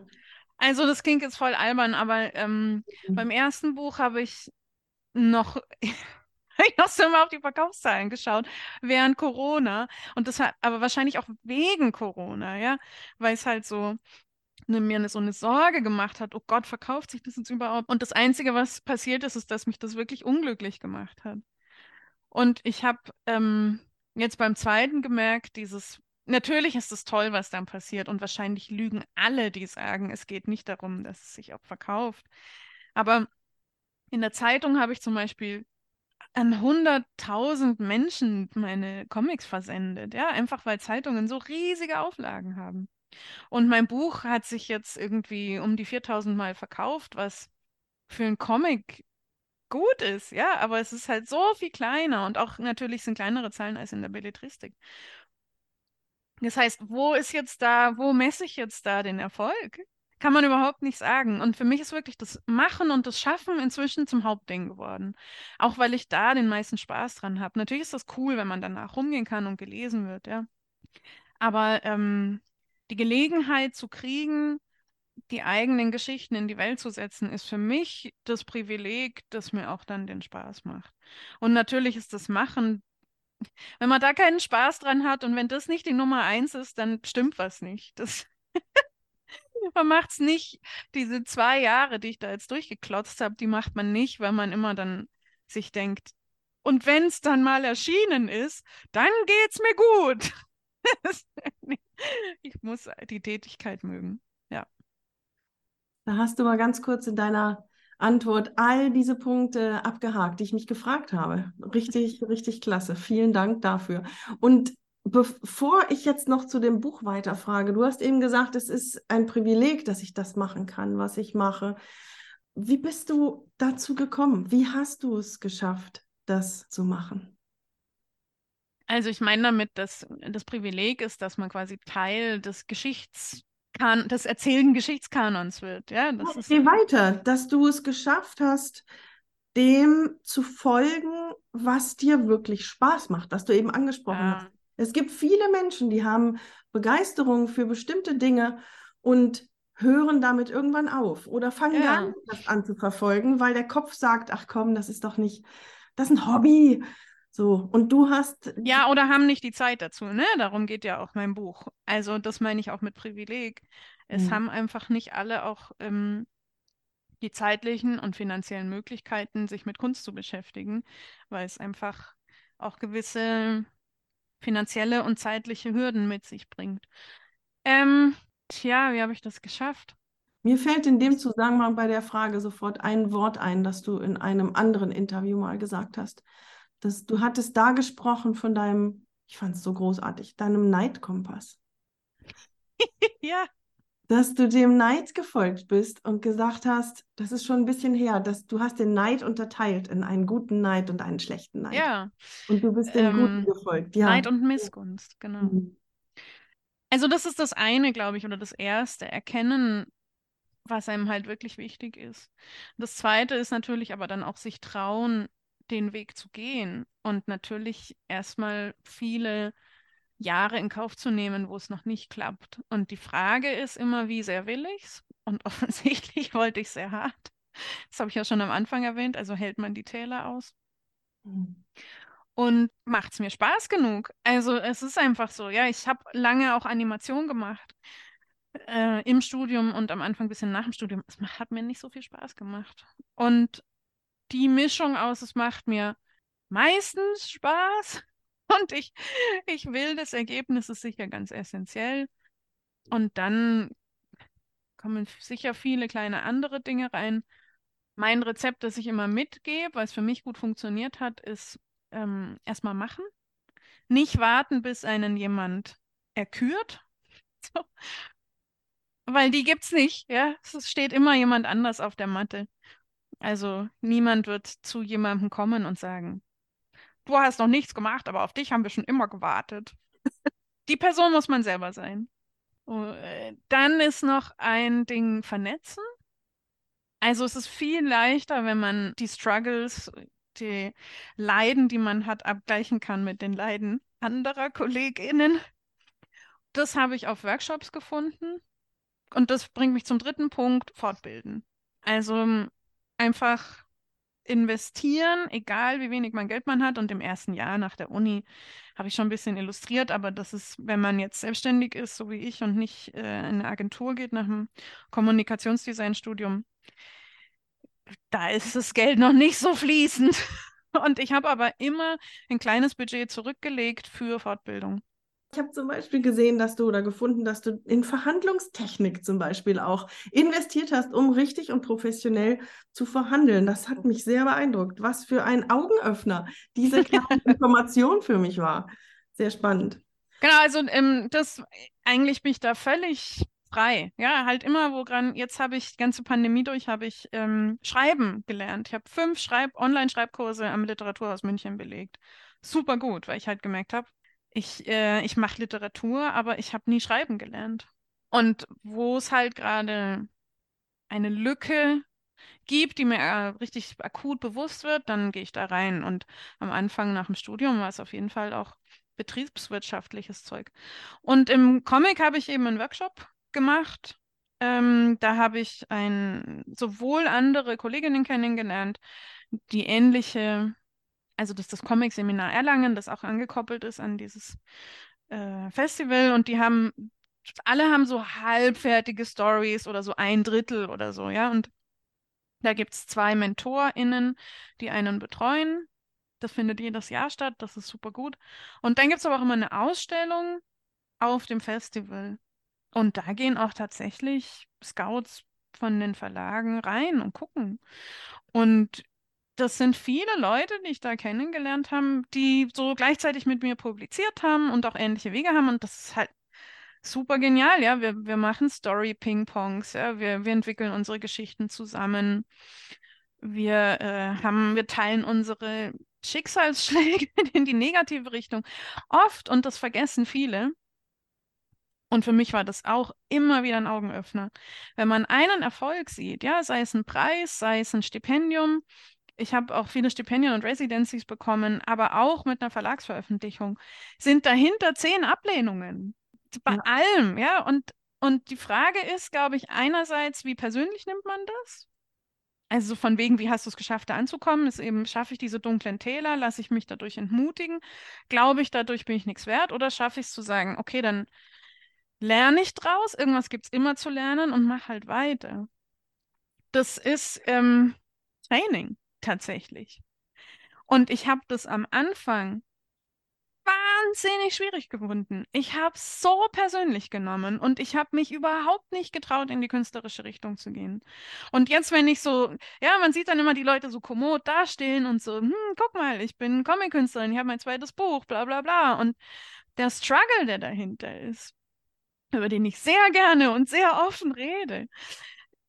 Also, das klingt jetzt voll albern, aber ähm, mhm. beim ersten Buch habe ich noch <laughs> ich habe immer auf die Verkaufszahlen geschaut während Corona. Und das hat aber wahrscheinlich auch wegen Corona, ja, weil es halt so eine, mir eine, so eine Sorge gemacht hat, oh Gott, verkauft sich das jetzt überhaupt? Und das Einzige, was passiert ist, ist, dass mich das wirklich unglücklich gemacht hat. Und ich habe ähm, jetzt beim zweiten gemerkt, dieses, natürlich ist es toll, was dann passiert und wahrscheinlich lügen alle, die sagen, es geht nicht darum, dass es sich auch verkauft. Aber in der Zeitung habe ich zum Beispiel an 100.000 Menschen meine Comics versendet, ja, einfach weil Zeitungen so riesige Auflagen haben. Und mein Buch hat sich jetzt irgendwie um die 4000 Mal verkauft, was für einen Comic gut ist, ja, aber es ist halt so viel kleiner und auch natürlich sind kleinere Zahlen als in der Belletristik. Das heißt, wo ist jetzt da, wo messe ich jetzt da den Erfolg? kann man überhaupt nicht sagen. Und für mich ist wirklich das Machen und das Schaffen inzwischen zum Hauptding geworden. Auch weil ich da den meisten Spaß dran habe. Natürlich ist das cool, wenn man danach rumgehen kann und gelesen wird, ja. Aber ähm, die Gelegenheit zu kriegen, die eigenen Geschichten in die Welt zu setzen, ist für mich das Privileg, das mir auch dann den Spaß macht. Und natürlich ist das Machen, wenn man da keinen Spaß dran hat und wenn das nicht die Nummer eins ist, dann stimmt was nicht. Das <laughs> man macht es nicht. Diese zwei Jahre, die ich da jetzt durchgeklotzt habe, die macht man nicht, weil man immer dann sich denkt, und wenn es dann mal erschienen ist, dann geht's mir gut. <laughs> ich muss die Tätigkeit mögen. Da hast du mal ganz kurz in deiner Antwort all diese Punkte abgehakt, die ich mich gefragt habe. Richtig, richtig klasse. Vielen Dank dafür. Und bevor ich jetzt noch zu dem Buch weiterfrage, du hast eben gesagt, es ist ein Privileg, dass ich das machen kann, was ich mache. Wie bist du dazu gekommen? Wie hast du es geschafft, das zu machen? Also ich meine damit, dass das Privileg ist, dass man quasi Teil des Geschichts des erzählenden Geschichtskanons wird. Ja, das ist Geh weiter, dass du es geschafft hast, dem zu folgen, was dir wirklich Spaß macht, was du eben angesprochen ja. hast. Es gibt viele Menschen, die haben Begeisterung für bestimmte Dinge und hören damit irgendwann auf oder fangen ja. gar nicht an zu verfolgen, weil der Kopf sagt, ach komm, das ist doch nicht, das ist ein Hobby. So, und du hast. Ja, oder haben nicht die Zeit dazu, ne? Darum geht ja auch mein Buch. Also, das meine ich auch mit Privileg. Es mhm. haben einfach nicht alle auch ähm, die zeitlichen und finanziellen Möglichkeiten, sich mit Kunst zu beschäftigen, weil es einfach auch gewisse finanzielle und zeitliche Hürden mit sich bringt. Ähm, tja, wie habe ich das geschafft? Mir fällt in dem Zusammenhang bei der Frage sofort ein Wort ein, das du in einem anderen Interview mal gesagt hast das, du hattest da gesprochen von deinem, ich fand es so großartig, deinem Neidkompass. <laughs> ja. Dass du dem Neid gefolgt bist und gesagt hast, das ist schon ein bisschen her, dass du hast den Neid unterteilt in einen guten Neid und einen schlechten Neid. Ja. Und du bist dem ähm, Guten gefolgt. Ja. Neid und Missgunst, genau. Mhm. Also das ist das eine, glaube ich, oder das erste, erkennen, was einem halt wirklich wichtig ist. Das zweite ist natürlich aber dann auch sich trauen, den Weg zu gehen und natürlich erstmal viele Jahre in Kauf zu nehmen, wo es noch nicht klappt. Und die Frage ist immer, wie sehr will ich es? Und <laughs> offensichtlich wollte ich sehr hart. Das habe ich ja schon am Anfang erwähnt, also hält man die Täler aus. Mhm. Und macht es mir Spaß genug? Also es ist einfach so, ja, ich habe lange auch Animation gemacht. Äh, im Studium und am Anfang ein bisschen nach dem Studium. Es hat mir nicht so viel Spaß gemacht. Und die Mischung aus, es macht mir meistens Spaß <laughs> und ich, ich will das Ergebnis ist sicher ganz essentiell. Und dann kommen sicher viele kleine andere Dinge rein. Mein Rezept, das ich immer mitgebe, es für mich gut funktioniert hat, ist ähm, erstmal machen. Nicht warten, bis einen jemand erkürt. <laughs> So. Weil die gibt es nicht, ja. Es steht immer jemand anders auf der Matte. Also niemand wird zu jemandem kommen und sagen, du hast noch nichts gemacht, aber auf dich haben wir schon immer gewartet. Die Person muss man selber sein. Oh, äh, dann ist noch ein Ding vernetzen. Also es ist viel leichter, wenn man die Struggles, die Leiden, die man hat, abgleichen kann mit den Leiden anderer KollegInnen. Das habe ich auf Workshops gefunden. Und das bringt mich zum dritten Punkt, fortbilden. Also einfach investieren, egal wie wenig man Geld man hat. Und im ersten Jahr nach der Uni habe ich schon ein bisschen illustriert, aber das ist, wenn man jetzt selbstständig ist, so wie ich, und nicht äh, in eine Agentur geht nach dem Kommunikationsdesignstudium, da ist das Geld noch nicht so fließend. <laughs> Und ich habe aber immer ein kleines Budget zurückgelegt für Fortbildung. Ich habe zum Beispiel gesehen, dass du oder gefunden, dass du in Verhandlungstechnik zum Beispiel auch investiert hast, um richtig und professionell zu verhandeln. Das hat mich sehr beeindruckt. Was für ein Augenöffner diese <laughs> Information für mich war. Sehr spannend. Genau, also ähm, das eigentlich bin ich da völlig frei. Ja, halt immer woran. Jetzt habe ich die ganze Pandemie durch, habe ich ähm, Schreiben gelernt. Ich habe fünf Schreib Online-Schreibkurse am Literaturhaus München belegt. Super gut, weil ich halt gemerkt habe, ich, äh, ich mache Literatur, aber ich habe nie schreiben gelernt. Und wo es halt gerade eine Lücke gibt, die mir äh, richtig akut bewusst wird, dann gehe ich da rein. Und am Anfang nach dem Studium war es auf jeden Fall auch betriebswirtschaftliches Zeug. Und im Comic habe ich eben einen Workshop gemacht. Ähm, da habe ich ein, sowohl andere Kolleginnen kennengelernt, die ähnliche also das ist das Comic-Seminar Erlangen, das auch angekoppelt ist an dieses äh, Festival und die haben, alle haben so halbfertige Stories oder so ein Drittel oder so, ja, und da gibt es zwei MentorInnen, die einen betreuen. Das findet jedes Jahr statt, das ist super gut. Und dann gibt es aber auch immer eine Ausstellung auf dem Festival. Und da gehen auch tatsächlich Scouts von den Verlagen rein und gucken. Und das sind viele Leute, die ich da kennengelernt habe, die so gleichzeitig mit mir publiziert haben und auch ähnliche Wege haben. Und das ist halt super genial, ja. Wir, wir machen Story-Ping-Pongs, ja. Wir, wir entwickeln unsere Geschichten zusammen. Wir äh, haben, wir teilen unsere Schicksalsschläge <laughs> in die negative Richtung. Oft, und das vergessen viele, und für mich war das auch immer wieder ein Augenöffner. Wenn man einen Erfolg sieht, ja, sei es ein Preis, sei es ein Stipendium, ich habe auch viele Stipendien und Residencies bekommen, aber auch mit einer Verlagsveröffentlichung, sind dahinter zehn Ablehnungen. Bei ja. allem, ja. Und, und die Frage ist, glaube ich, einerseits, wie persönlich nimmt man das? Also von wegen, wie hast du es geschafft, da anzukommen? Ist eben, schaffe ich diese dunklen Täler, lasse ich mich dadurch entmutigen? Glaube ich, dadurch bin ich nichts wert? Oder schaffe ich es zu sagen, okay, dann lerne ich draus, irgendwas gibt es immer zu lernen und mach halt weiter. Das ist ähm, Training tatsächlich. Und ich habe das am Anfang wahnsinnig schwierig gefunden. Ich habe es so persönlich genommen und ich habe mich überhaupt nicht getraut, in die künstlerische Richtung zu gehen. Und jetzt, wenn ich so, ja, man sieht dann immer die Leute so kommod dastehen und so, hm, guck mal, ich bin Comic-Künstlerin, ich habe mein zweites Buch, bla bla bla. Und der Struggle, der dahinter ist, über den ich sehr gerne und sehr offen rede,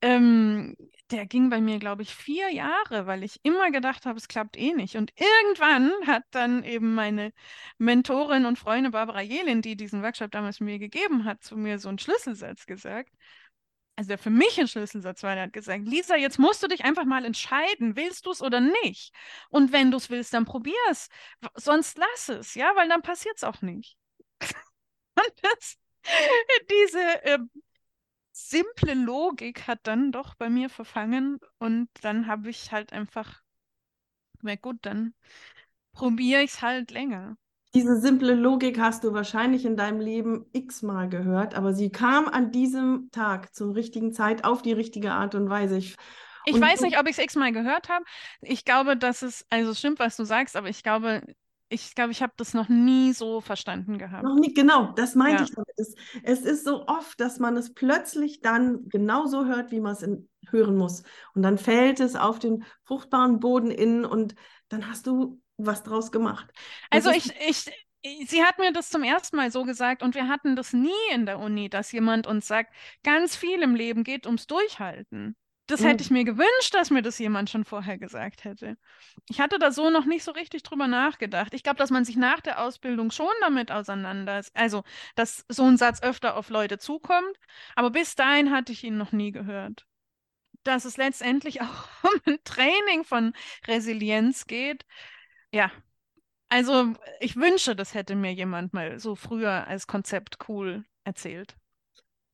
ähm, der ging bei mir, glaube ich, vier Jahre, weil ich immer gedacht habe, es klappt eh nicht. Und irgendwann hat dann eben meine Mentorin und Freundin Barbara Jelin, die diesen Workshop damals mir gegeben hat, zu mir so einen Schlüsselsatz gesagt. Also der für mich ein Schlüsselsatz war, der hat gesagt, Lisa, jetzt musst du dich einfach mal entscheiden, willst du es oder nicht? Und wenn du es willst, dann probier es. Sonst lass es, ja, weil dann passiert es auch nicht. <laughs> und das, diese äh, simple Logik hat dann doch bei mir verfangen und dann habe ich halt einfach, na gut, dann probiere ich es halt länger. Diese simple Logik hast du wahrscheinlich in deinem Leben x-mal gehört, aber sie kam an diesem Tag zur richtigen Zeit auf die richtige Art und Weise. Ich, ich und weiß nicht, ob ich es x-mal gehört habe. Ich glaube, dass es, also es stimmt, was du sagst, aber ich glaube, ich glaube, ich habe das noch nie so verstanden gehabt. Noch nie, genau, das meinte ja. ich damit. Es, es, ist so oft, dass man es plötzlich dann genauso hört, wie man es hören muss. Und dann fällt es auf den fruchtbaren Boden innen und dann hast du was draus gemacht. Das also ich, ich, Sie hat mir das zum ersten Mal so gesagt und wir hatten das nie in der Uni, dass jemand uns sagt, ganz viel im Leben geht ums Durchhalten. Das hätte ich mir gewünscht, dass mir das jemand schon vorher gesagt hätte. Ich hatte da so noch nicht so richtig drüber nachgedacht. Ich glaube, dass man sich nach der Ausbildung schon damit auseinandersetzt. Also, dass so ein Satz öfter auf Leute zukommt. Aber bis dahin hatte ich ihn noch nie gehört. Dass es letztendlich <laughs> auch um ein Training von Resilienz geht. Ja. Also, ich wünsche, das hätte mir jemand mal so früher als Konzept cool erzählt.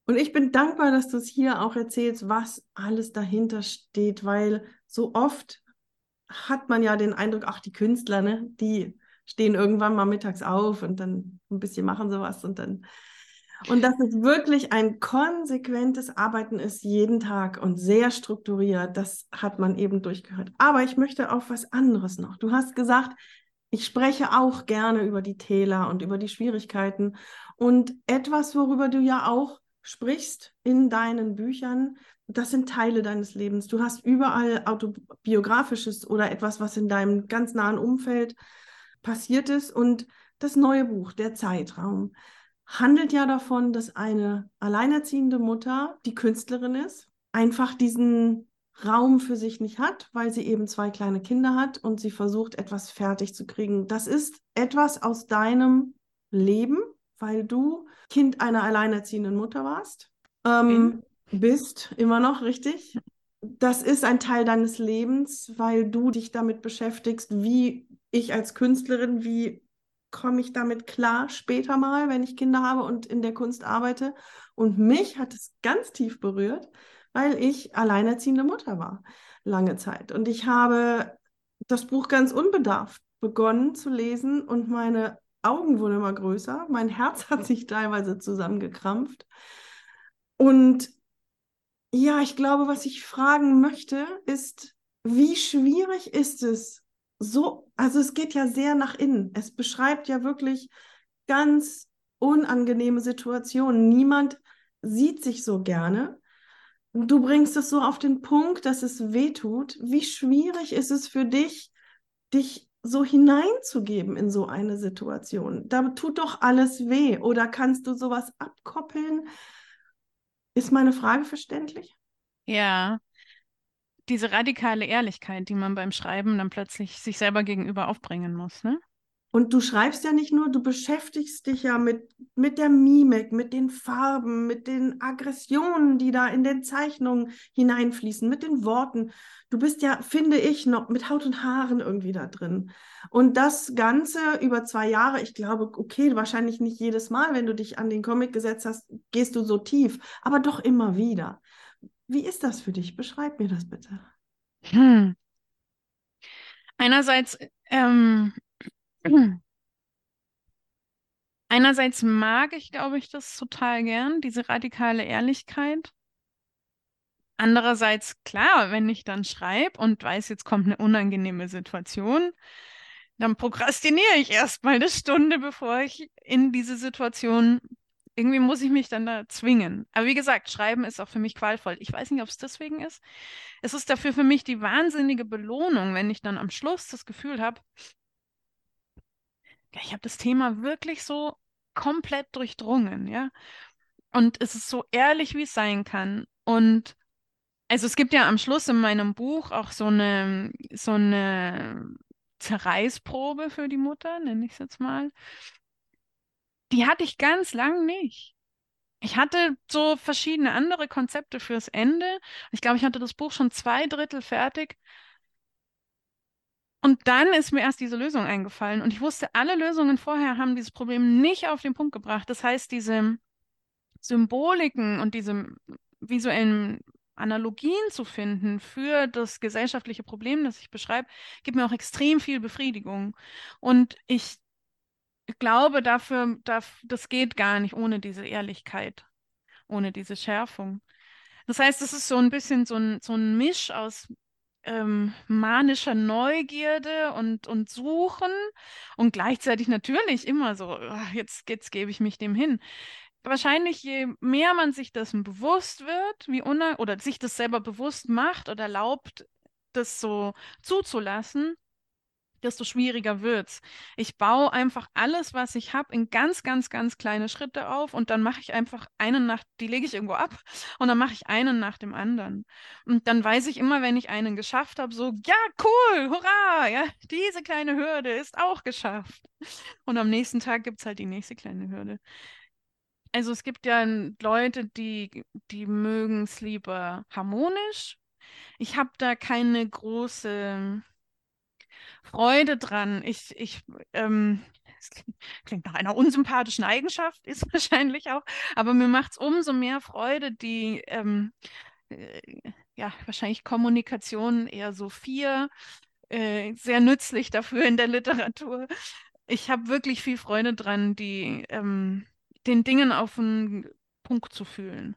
Und ich bin dankbar, dass du es hier auch erzählst, was alles dahinter steht, weil so oft hat man ja den Eindruck, ach, die Künstler, ne, die stehen irgendwann mal mittags auf und dann ein bisschen machen sowas und dann. Und dass es wirklich ein konsequentes Arbeiten ist, jeden Tag und sehr strukturiert, das hat man eben durchgehört. Aber ich möchte auf was anderes noch. Du hast gesagt, ich spreche auch gerne über die Täler und über die Schwierigkeiten. Und etwas, worüber du ja auch sprichst in deinen Büchern, das sind Teile deines Lebens. Du hast überall autobiografisches oder etwas, was in deinem ganz nahen Umfeld passiert ist. Und das neue Buch, Der Zeitraum, handelt ja davon, dass eine alleinerziehende Mutter, die Künstlerin ist, einfach diesen Raum für sich nicht hat, weil sie eben zwei kleine Kinder hat und sie versucht, etwas fertig zu kriegen. Das ist etwas aus deinem Leben, weil du Kind einer alleinerziehenden Mutter warst. Ähm, bist immer noch, richtig? Das ist ein Teil deines Lebens, weil du dich damit beschäftigst, wie ich als Künstlerin, wie komme ich damit klar später mal, wenn ich Kinder habe und in der Kunst arbeite. Und mich hat es ganz tief berührt, weil ich alleinerziehende Mutter war, lange Zeit. Und ich habe das Buch ganz unbedarft begonnen zu lesen und meine Augen wurden immer größer, mein Herz hat sich teilweise zusammengekrampft. Und ja, ich glaube, was ich fragen möchte, ist, wie schwierig ist es, so, also es geht ja sehr nach innen. Es beschreibt ja wirklich ganz unangenehme Situationen. Niemand sieht sich so gerne. Du bringst es so auf den Punkt, dass es weh tut. Wie schwierig ist es für dich, dich so hineinzugeben in so eine Situation? Da tut doch alles weh. Oder kannst du sowas abkoppeln? Ist meine Frage verständlich? Ja, diese radikale Ehrlichkeit, die man beim Schreiben dann plötzlich sich selber gegenüber aufbringen muss, ne? Und du schreibst ja nicht nur, du beschäftigst dich ja mit, mit der Mimik, mit den Farben, mit den Aggressionen, die da in den Zeichnungen hineinfließen, mit den Worten. Du bist ja, finde ich, noch mit Haut und Haaren irgendwie da drin. Und das Ganze über zwei Jahre, ich glaube, okay, wahrscheinlich nicht jedes Mal, wenn du dich an den Comic gesetzt hast, gehst du so tief, aber doch immer wieder. Wie ist das für dich? Beschreib mir das bitte. Hm. Einerseits ähm, Einerseits mag ich, glaube ich, das total gern, diese radikale Ehrlichkeit. Andererseits, klar, wenn ich dann schreibe und weiß, jetzt kommt eine unangenehme Situation, dann prokrastiniere ich erstmal eine Stunde, bevor ich in diese Situation, irgendwie muss ich mich dann da zwingen. Aber wie gesagt, Schreiben ist auch für mich qualvoll. Ich weiß nicht, ob es deswegen ist. Es ist dafür für mich die wahnsinnige Belohnung, wenn ich dann am Schluss das Gefühl habe, ja, ich habe das Thema wirklich so komplett durchdrungen, ja. Und es ist so ehrlich, wie es sein kann. Und also es gibt ja am Schluss in meinem Buch auch so eine, so eine Zerreißprobe für die Mutter, nenne ich es jetzt mal. Die hatte ich ganz lang nicht. Ich hatte so verschiedene andere Konzepte fürs Ende. Ich glaube, ich hatte das Buch schon zwei Drittel fertig und dann ist mir erst diese Lösung eingefallen. Und ich wusste, alle Lösungen vorher haben dieses Problem nicht auf den Punkt gebracht. Das heißt, diese Symboliken und diese visuellen Analogien zu finden für das gesellschaftliche Problem, das ich beschreibe, gibt mir auch extrem viel Befriedigung. Und ich glaube dafür, das geht gar nicht ohne diese Ehrlichkeit, ohne diese Schärfung. Das heißt, es ist so ein bisschen so ein, so ein Misch aus ähm, manischer Neugierde und, und Suchen und gleichzeitig natürlich immer so, ach, jetzt, jetzt gebe ich mich dem hin. Wahrscheinlich, je mehr man sich dessen bewusst wird, wie oder sich das selber bewusst macht oder erlaubt, das so zuzulassen, desto schwieriger wird's. Ich baue einfach alles, was ich habe, in ganz, ganz, ganz kleine Schritte auf und dann mache ich einfach einen nach, die lege ich irgendwo ab <laughs> und dann mache ich einen nach dem anderen. Und dann weiß ich immer, wenn ich einen geschafft habe, so, ja, cool, hurra, ja, diese kleine Hürde ist auch geschafft. Und am nächsten Tag gibt es halt die nächste kleine Hürde. Also es gibt ja Leute, die, die mögen es lieber harmonisch. Ich habe da keine große Freude dran. Ich, ich, ähm, es klingt nach einer unsympathischen Eigenschaft, <laughs> ist wahrscheinlich auch, aber mir macht es umso mehr Freude, die, ähm, äh, ja, wahrscheinlich Kommunikation eher so vier, äh, sehr nützlich dafür in der Literatur. Ich habe wirklich viel Freude dran, die, ähm, den Dingen auf den Punkt zu fühlen.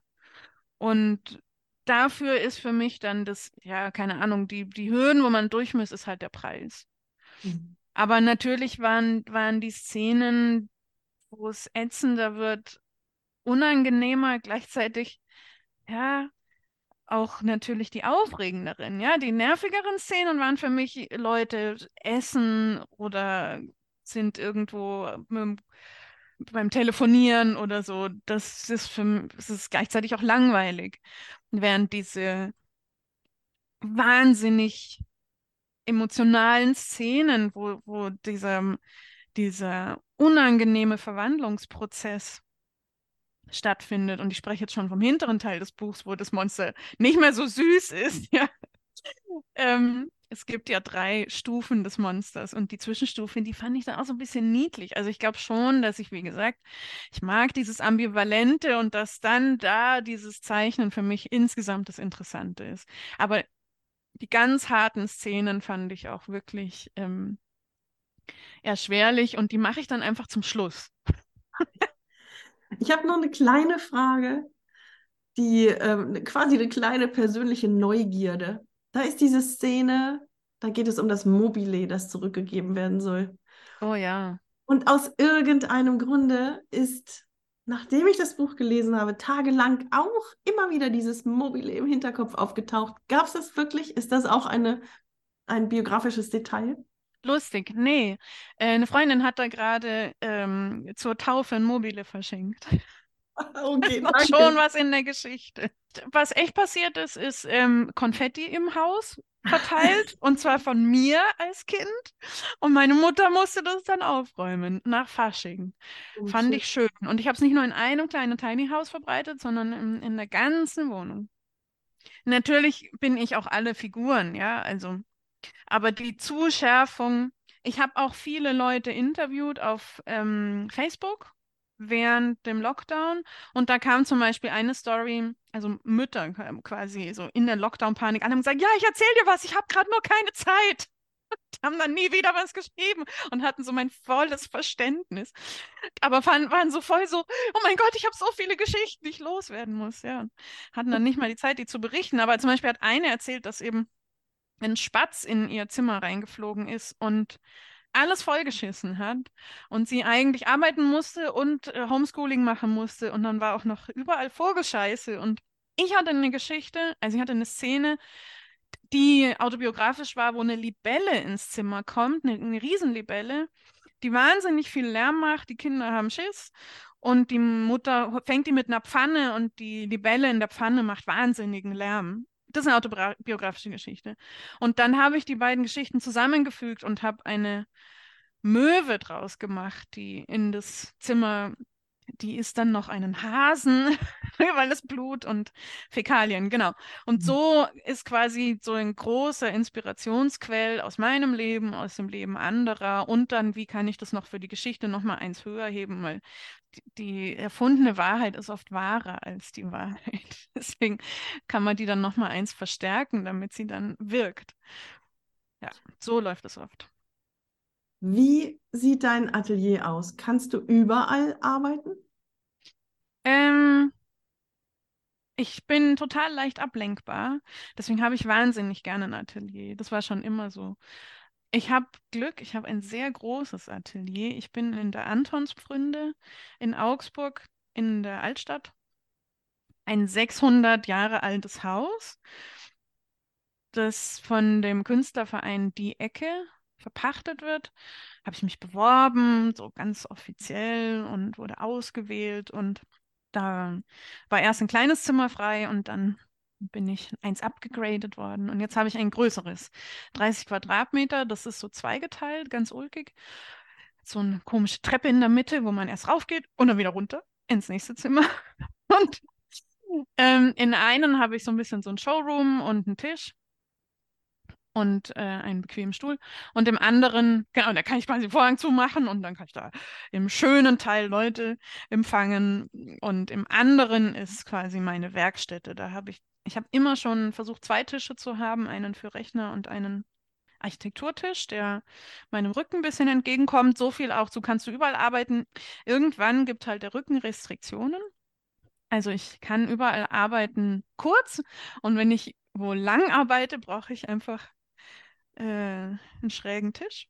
Und dafür ist für mich dann das, ja, keine Ahnung, die, die Hürden, wo man durch muss, ist halt der Preis. Mhm. Aber natürlich waren, waren die Szenen, wo es ätzender wird, unangenehmer, gleichzeitig, ja, auch natürlich die aufregenderen, ja. Die nervigeren Szenen waren für mich Leute essen oder sind irgendwo mit, beim Telefonieren oder so. Das ist für das ist gleichzeitig auch langweilig. Während diese wahnsinnig emotionalen Szenen, wo, wo dieser, dieser unangenehme Verwandlungsprozess stattfindet. Und ich spreche jetzt schon vom hinteren Teil des Buchs, wo das Monster nicht mehr so süß ist. <laughs> Ja. Ähm, es gibt ja drei Stufen des Monsters und die Zwischenstufe, die fand ich dann auch so ein bisschen niedlich. Also ich glaube schon, dass ich, wie gesagt, ich mag dieses Ambivalente und dass dann da dieses Zeichnen für mich insgesamt das Interessante ist. Aber die ganz harten Szenen fand ich auch wirklich ähm, erschwerlich und die mache ich dann einfach zum Schluss. ich habe noch eine kleine Frage, die ähm, quasi eine kleine persönliche Neugierde. Da ist diese Szene, da geht es um das Mobile, das zurückgegeben werden soll. Oh ja. Und aus irgendeinem Grunde ist, nachdem ich das Buch gelesen habe, tagelang auch immer wieder dieses Mobile im Hinterkopf aufgetaucht. Gab es das wirklich? Ist das auch eine, ein biografisches Detail? Lustig, nee. Äh, eine Freundin hat da gerade ähm, zur Taufe ein Mobile verschenkt. Okay, das ist schon was in der Geschichte. Was echt passiert ist, ist ähm, Konfetti im Haus verteilt <laughs> und zwar von mir als Kind und meine Mutter musste das dann aufräumen nach Fasching. Oh, Fand ich schön. Und ich habe es nicht nur in einem kleinen Tiny House verbreitet, sondern in, in der ganzen Wohnung. Natürlich bin ich auch alle Figuren, ja, also aber die Zuschärfung, ich habe auch viele Leute interviewt auf ähm, Facebook während dem Lockdown und da kam zum Beispiel eine Story, also Mütter quasi so in der Lockdown-Panik an haben gesagt, ja, ich erzähle dir was, ich habe gerade nur keine Zeit. <laughs> Die haben dann nie wieder was geschrieben und hatten so mein volles Verständnis. Aber waren, waren so voll so, oh mein Gott, ich habe so viele Geschichten, die ich loswerden muss. Ja. Hatten dann nicht mal die Zeit, die zu berichten. Aber zum Beispiel hat eine erzählt, dass eben ein Spatz in ihr Zimmer reingeflogen ist und alles vollgeschissen hat und sie eigentlich arbeiten musste und äh, Homeschooling machen musste und dann war auch noch überall Vogelscheiße. Und ich hatte eine Geschichte, also ich hatte eine Szene, die autobiografisch war, wo eine Libelle ins Zimmer kommt, eine, eine Riesenlibelle, die wahnsinnig viel Lärm macht, die Kinder haben Schiss und die Mutter fängt die mit einer Pfanne und die Libelle in der Pfanne macht wahnsinnigen Lärm das ist eine autobiografische Geschichte. Und dann habe ich die beiden Geschichten zusammengefügt und habe eine Möwe draus gemacht, die in das Zimmer, die ist dann noch einen Hasen, <laughs> weil es Blut und Fäkalien, genau. Und mhm. so ist quasi so ein großer Inspirationsquell aus meinem Leben, aus dem Leben anderer und dann, wie kann ich das noch für die Geschichte nochmal eins höher heben, weil die erfundene Wahrheit ist oft wahrer als die Wahrheit. <laughs> Deswegen kann man die dann nochmal eins verstärken, damit sie dann wirkt. Ja, so läuft es oft. Wie sieht dein Atelier aus? Kannst du überall arbeiten? Ähm, ich bin total leicht ablenkbar. Deswegen habe ich wahnsinnig gerne ein Atelier. Das war schon immer so. Ich habe Glück, ich habe ein sehr großes Atelier. Ich bin in der Antonspfründe in Augsburg in der Altstadt. Ein 600 Jahre altes Haus, das von dem Künstlerverein Die Ecke verpachtet wird. Habe ich mich beworben, so ganz offiziell und wurde ausgewählt. Und da war erst ein kleines Zimmer frei und dann bin ich eins abgegradet worden und jetzt habe ich ein größeres. 30 Quadratmeter, das ist so zweigeteilt, ganz ulkig. So eine komische Treppe in der Mitte, wo man erst raufgeht und dann wieder runter ins nächste Zimmer. <laughs> Und ähm, in einem habe ich so ein bisschen so ein Showroom und einen Tisch und äh, einen bequemen Stuhl. Und im anderen, genau, da kann ich quasi den Vorhang zumachen und dann kann ich da im schönen Teil Leute empfangen. Und im anderen ist quasi meine Werkstätte. Da habe ich ich habe immer schon versucht, zwei Tische zu haben, einen für Rechner und einen Architekturtisch, der meinem Rücken ein bisschen entgegenkommt. So viel auch, so kannst du überall arbeiten. Irgendwann gibt halt der Rücken Restriktionen. Also ich kann überall arbeiten kurz und wenn ich wo lang arbeite, brauche ich einfach äh, einen schrägen Tisch.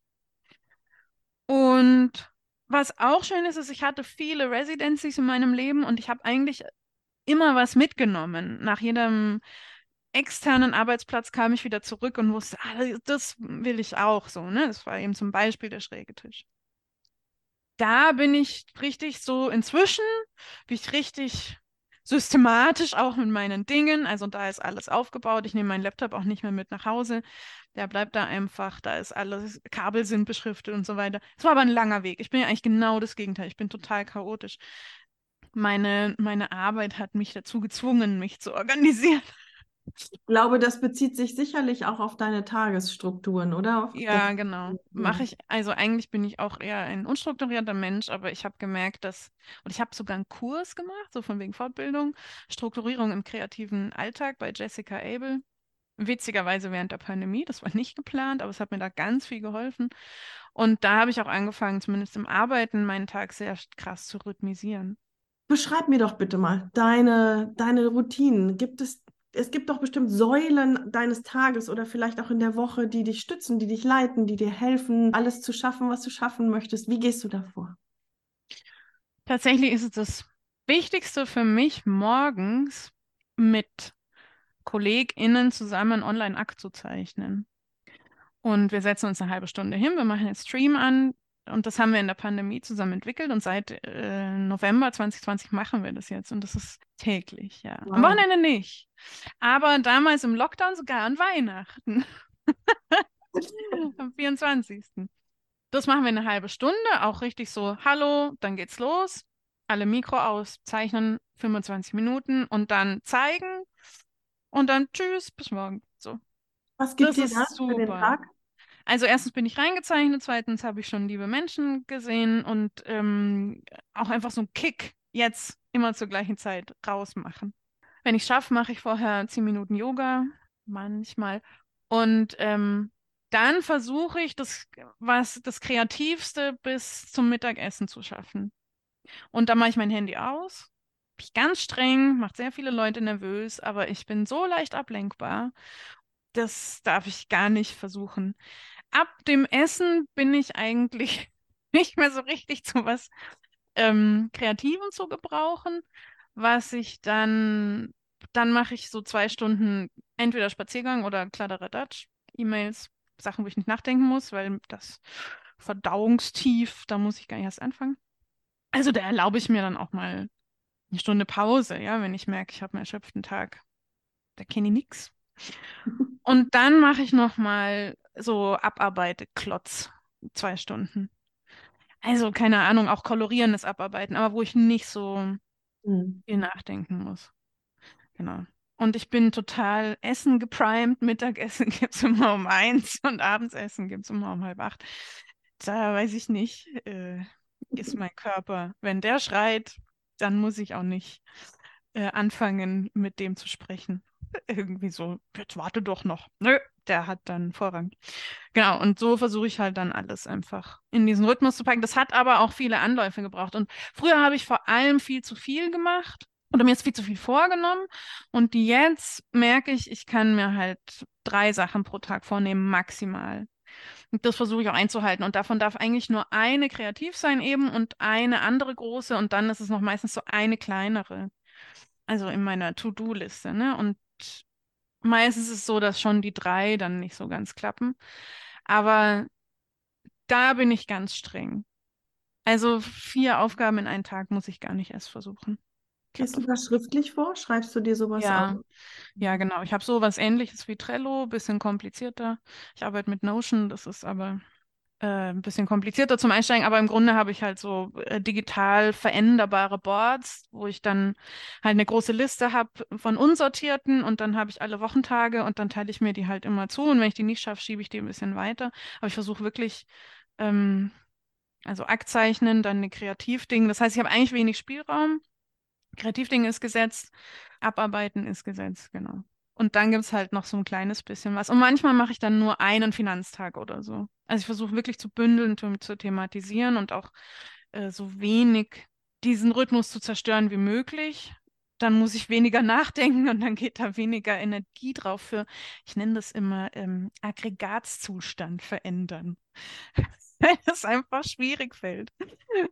Und was auch schön ist, ist, ich hatte viele Residencies in meinem Leben und ich habe eigentlich immer was mitgenommen. Nach jedem externen Arbeitsplatz kam ich wieder zurück und wusste, ah, das will ich auch so. Ne? Das war eben zum Beispiel der schräge Tisch. Da bin ich richtig so, inzwischen bin ich richtig systematisch auch mit meinen Dingen. Also da ist alles aufgebaut. Ich nehme meinen Laptop auch nicht mehr mit nach Hause. Der bleibt da einfach. Da ist alles, Kabel sind beschriftet und so weiter. Es war aber ein langer Weg. Ich bin ja eigentlich genau das Gegenteil. Ich bin total chaotisch meine, meine Arbeit hat mich dazu gezwungen, mich zu organisieren. Ich glaube, das bezieht sich sicherlich auch auf deine Tagesstrukturen, oder? Auf ja, genau. Mache ich, also eigentlich bin ich auch eher ein unstrukturierter Mensch, aber ich habe gemerkt, dass, und ich habe sogar einen Kurs gemacht, so von wegen Fortbildung, Strukturierung im kreativen Alltag bei Jessica Abel. Witzigerweise während der Pandemie, das war nicht geplant, aber es hat mir da ganz viel geholfen. Und da habe ich auch angefangen, zumindest im Arbeiten, meinen Tag sehr krass zu rhythmisieren. Beschreib mir doch bitte mal deine, deine Routinen. Gibt es es gibt doch bestimmt Säulen deines Tages oder vielleicht auch in der Woche, die dich stützen, die dich leiten, die dir helfen, alles zu schaffen, was du schaffen möchtest. Wie gehst du davor? Tatsächlich ist es das Wichtigste für mich, morgens mit KollegInnen zusammen Online-Akt zu zeichnen. Und wir setzen uns eine halbe Stunde hin, wir machen einen Stream an, und das haben wir in der Pandemie zusammen entwickelt und seit äh, November 2020 machen wir das jetzt und das ist täglich, ja. Wow. Am Wochenende nicht. Aber damals im Lockdown sogar an Weihnachten. <laughs> Am 24. Das machen wir eine halbe Stunde, auch richtig so, hallo, dann geht's los. Alle Mikro aus, zeichnen 25 Minuten und dann zeigen und dann tschüss, bis morgen. So. Was gibt das dir für den Tag? Also erstens bin ich reingezeichnet, zweitens habe ich schon liebe Menschen gesehen und ähm, auch einfach so ein Kick jetzt immer zur gleichen Zeit rausmachen. Wenn ich schaffe, mache ich vorher zehn Minuten Yoga, manchmal. Und ähm, dann versuche ich das, was das Kreativste bis zum Mittagessen zu schaffen. Und dann mache ich mein Handy aus. Bin ich ganz streng, macht sehr viele Leute nervös, aber ich bin so leicht ablenkbar. Das darf ich gar nicht versuchen ab dem Essen bin ich eigentlich <laughs> nicht mehr so richtig zu was ähm, Kreativem zu gebrauchen, was ich dann, dann mache ich so zwei Stunden entweder Spaziergang oder Kladderadatsch, E-Mails, Sachen, wo ich nicht nachdenken muss, weil das Verdauungstief, da muss ich gar nicht erst anfangen. Also da erlaube ich mir dann auch mal eine Stunde Pause, ja, wenn ich merke, ich habe einen erschöpften Tag. Da kenne ich nichts. <laughs> Und dann mache ich noch mal so Abarbeite-Klotz, zwei Stunden. Also, keine Ahnung, auch kolorierendes Abarbeiten, aber wo ich nicht so mhm. viel nachdenken muss. Genau. Und ich bin total Essen geprimed. Mittagessen <laughs> gibt es immer um eins und Abendsessen gibt es immer um halb acht. Da weiß ich nicht, äh, ist mein Körper. Wenn der schreit, dann muss ich auch nicht äh, anfangen, mit dem zu sprechen. Irgendwie so, jetzt warte doch noch. Nö, der hat dann Vorrang. Genau, und so versuche ich halt dann alles einfach in diesen Rhythmus zu packen. Das hat aber auch viele Anläufe gebraucht. Und früher habe ich vor allem viel zu viel gemacht oder mir jetzt viel zu viel vorgenommen. Und jetzt merke ich, ich kann mir halt drei Sachen pro Tag vornehmen, maximal. Und das versuche ich auch einzuhalten. Und davon darf eigentlich nur eine kreativ sein eben und eine andere große. Und dann ist es noch meistens so eine kleinere. Also in meiner To-Do-Liste. Ne? Und Meistens ist es so, dass schon die drei dann nicht so ganz klappen. Aber da bin ich ganz streng. Also vier Aufgaben in einen Tag muss ich gar nicht erst versuchen. Gehst du das schriftlich vor? Schreibst du dir sowas ja. auf? Ja, genau. Ich habe sowas ähnliches wie Trello, bisschen komplizierter. Ich arbeite mit Notion, das ist aber äh, ein bisschen komplizierter zum Einsteigen, aber im Grunde habe ich halt so äh, digital veränderbare Boards, wo ich dann halt eine große Liste habe von unsortierten und dann habe ich alle Wochentage und dann teile ich mir die halt immer zu und wenn ich die nicht schaffe, schiebe ich die ein bisschen weiter. Aber ich versuche wirklich, ähm, also Aktzeichnen, dann eine Kreativding. Das heißt, ich habe eigentlich wenig Spielraum. Kreativding ist gesetzt, Abarbeiten ist gesetzt, genau. Und dann gibt es halt noch so ein kleines bisschen was. Und manchmal mache ich dann nur einen Finanztag oder so. Also ich versuche wirklich zu bündeln, zu, zu thematisieren und auch äh, so wenig diesen Rhythmus zu zerstören wie möglich. Dann muss ich weniger <laughs> nachdenken und dann geht da weniger Energie drauf für, ich nenne das immer ähm, Aggregatszustand verändern. <laughs> Weil es einfach schwierig fällt.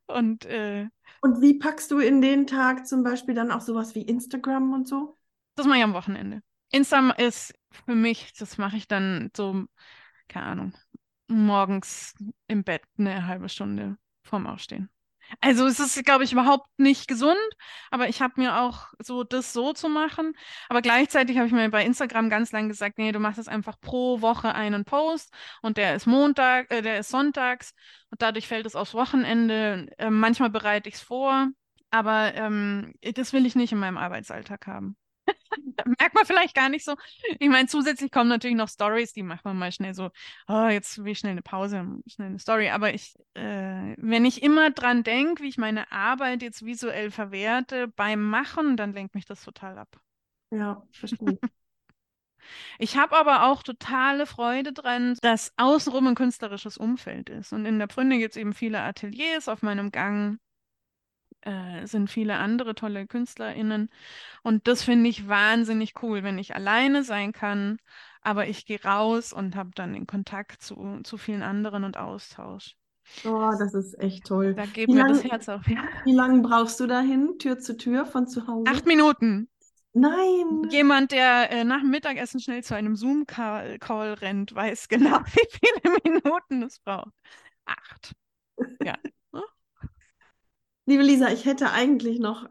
Und, äh, und wie packst du in den Tag zum Beispiel dann auch sowas wie Instagram und so? Das mache ich am Wochenende. Instagram ist für mich, das mache ich dann so, keine Ahnung, morgens im Bett eine halbe Stunde vorm Aufstehen. Also es ist, glaube ich, überhaupt nicht gesund, aber ich habe mir auch so das so zu machen. Aber gleichzeitig habe ich mir bei Instagram ganz lang gesagt, nee, du machst es einfach pro Woche einen Post und der ist Montag, äh, der ist sonntags und dadurch fällt es aufs Wochenende. Äh, manchmal bereite ich es vor, aber ähm, das will ich nicht in meinem Arbeitsalltag haben. Merkt man vielleicht gar nicht so. Ich meine, zusätzlich kommen natürlich noch Stories, die macht man mal schnell so, oh, jetzt will ich schnell eine Pause, schnell eine Story. Aber ich, äh, wenn ich immer dran denke, wie ich meine Arbeit jetzt visuell verwerte beim Machen, dann lenkt mich das total ab. Ja, verstehe. <laughs> Ich habe aber auch totale Freude dran, dass außenrum ein künstlerisches Umfeld ist. Und in der Pfründe gibt es eben viele Ateliers auf meinem Gang äh, sind viele andere tolle KünstlerInnen. Und das finde ich wahnsinnig cool, wenn ich alleine sein kann, aber ich gehe raus und habe dann den Kontakt zu, zu vielen anderen und Austausch. Oh, das ist echt toll. Da geht mir das Herz auf. Ja. Wie lange brauchst du dahin, Tür zu Tür von zu Hause? Acht Minuten. Nein. Jemand, der äh, nach dem Mittagessen schnell zu einem Zoom-Call rennt, weiß <laughs> genau, wie viele Minuten es braucht. Acht. Ja. Liebe Lisa, ich hätte eigentlich noch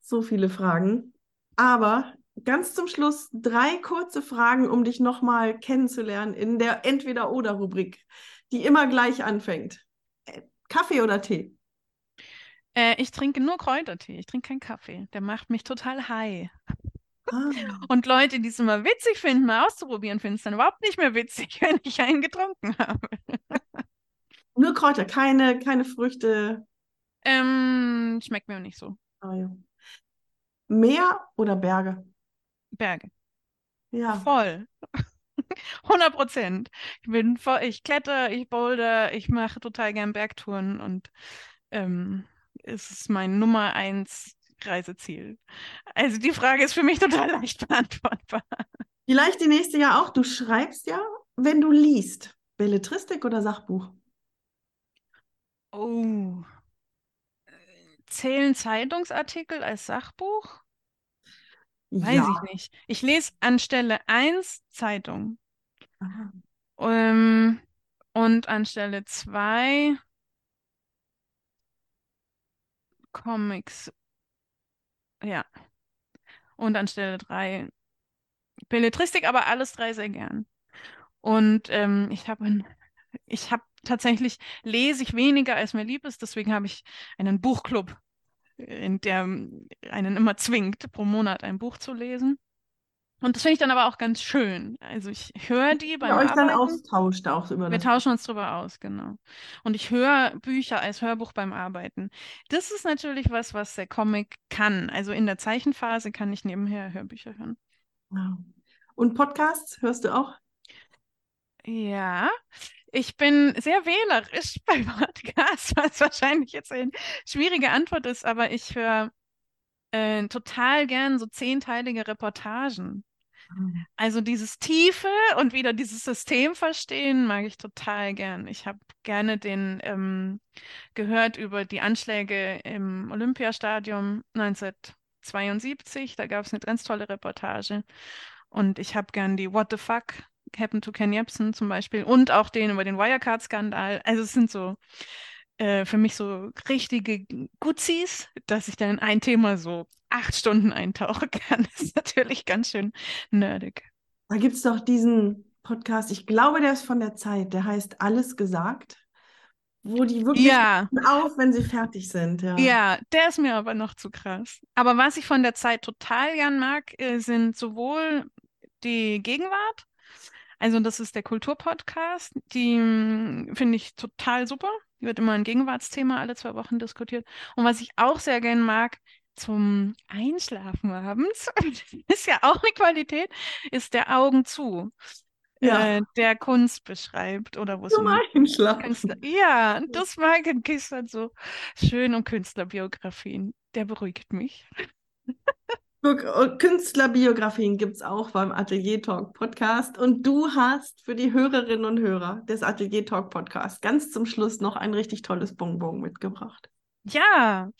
so viele Fragen, aber ganz zum Schluss drei kurze Fragen, um dich nochmal kennenzulernen in der Entweder-Oder-Rubrik, die immer gleich anfängt. Äh, Kaffee oder Tee? Äh, ich trinke nur Kräutertee. Ich trinke keinen Kaffee. Der macht mich total high. Ah. Und Leute, die es immer witzig finden, mal auszuprobieren, finden es dann überhaupt nicht mehr witzig, <laughs> wenn ich einen getrunken habe. Nur Kräuter, keine, keine Früchte. Ähm, schmeckt mir nicht so. Oh, ja. Meer oder Berge? Berge. Ja. Voll. <laughs> 100 Prozent. Ich bin voll, ich kletter, ich boulder, ich mache total gern Bergtouren und ähm, es ist mein Nummer eins Reiseziel. Also die Frage ist für mich <laughs> total leicht beantwortbar. Vielleicht die nächste ja auch. Du schreibst ja, wenn du liest. Belletristik oder Sachbuch? Oh. Zählen Zeitungsartikel als Sachbuch? Weiß Ja. ich nicht. Ich lese anstelle 1 Zeitung. Ähm, und anstelle 2 Comics. Ja. Und anstelle 3 Belletristik, aber alles drei sehr gern. Und ähm, ich habe ich habe tatsächlich lese ich weniger, als mir lieb ist. Deswegen habe ich einen Buchclub, in der einen immer zwingt, pro Monat ein Buch zu lesen. Und das finde ich dann aber auch ganz schön. Also ich höre die beim Ihr euch dann Arbeiten. austauscht auch über Wir das. tauschen uns drüber aus, genau. Und ich höre Bücher als Hörbuch beim Arbeiten. Das ist natürlich was, was der Comic kann. Also in der Zeichenphase kann ich nebenher Hörbücher hören. Und Podcasts hörst du auch? Ja, ich bin sehr wählerisch <laughs> bei Podcasts, was wahrscheinlich jetzt eine schwierige Antwort ist, aber ich höre äh, total gern so zehnteilige Reportagen. Also dieses Tiefe und wieder dieses System verstehen mag ich total gern. Ich habe gerne den ähm, gehört über die Anschläge im Olympiastadion 1972. Da gab es eine ganz tolle Reportage. Und ich habe gern die What the Fuck Happened to Ken Jebsen zum Beispiel und auch den über den Wirecard-Skandal. Also es sind so äh, für mich so richtige Guzis, dass ich dann in ein Thema so acht Stunden eintauchen kann. Das ist natürlich ganz schön nerdig. Da gibt es doch diesen Podcast, ich glaube, der ist von der Zeit, der heißt Alles gesagt, wo die wirklich Ja, auf, wenn sie fertig sind. Ja. ja, der ist mir aber noch zu krass. Aber was ich von der Zeit total gern mag, äh, sind sowohl die Gegenwart, also das ist der Kulturpodcast, die mm, finde ich total super. Die wird immer ein Gegenwartsthema alle zwei Wochen diskutiert. Und was ich auch sehr gern mag, zum Einschlafen abends, <laughs> ist ja auch eine Qualität, ist der Augen zu, Ja. äh, der Kunst beschreibt oder wo es Zum um Einschlafen. Künstler. Ja, das mag ich. Halt so schön um Künstlerbiografien. Der beruhigt mich. <laughs> Und Künstlerbiografien gibt es auch beim Atelier Talk Podcast. Und du hast für die Hörerinnen und Hörer des Atelier Talk Podcast ganz zum Schluss noch ein richtig tolles Bonbon mitgebracht. Ja,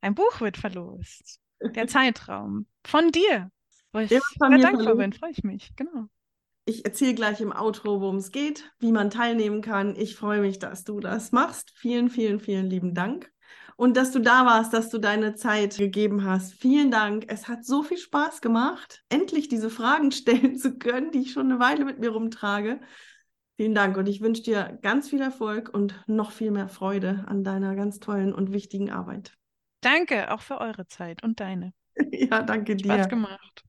ein Buch wird verlost. Der <laughs> Zeitraum. Von dir. Wo ich sehr dankbar bin, freue ich mich. Genau. Ich erzähle gleich im Outro, worum es geht, wie man teilnehmen kann. Ich freue mich, dass du das machst. Vielen, vielen, vielen lieben Dank. Und dass du da warst, dass du deine Zeit gegeben hast. Vielen Dank. Es hat so viel Spaß gemacht, endlich diese Fragen <laughs> stellen zu können, die ich schon eine Weile mit mir rumtrage. Vielen Dank und ich wünsche dir ganz viel Erfolg und noch viel mehr Freude an deiner ganz tollen und wichtigen Arbeit. Danke auch für eure Zeit und deine. <laughs> Ja, danke dir. Spaß gemacht.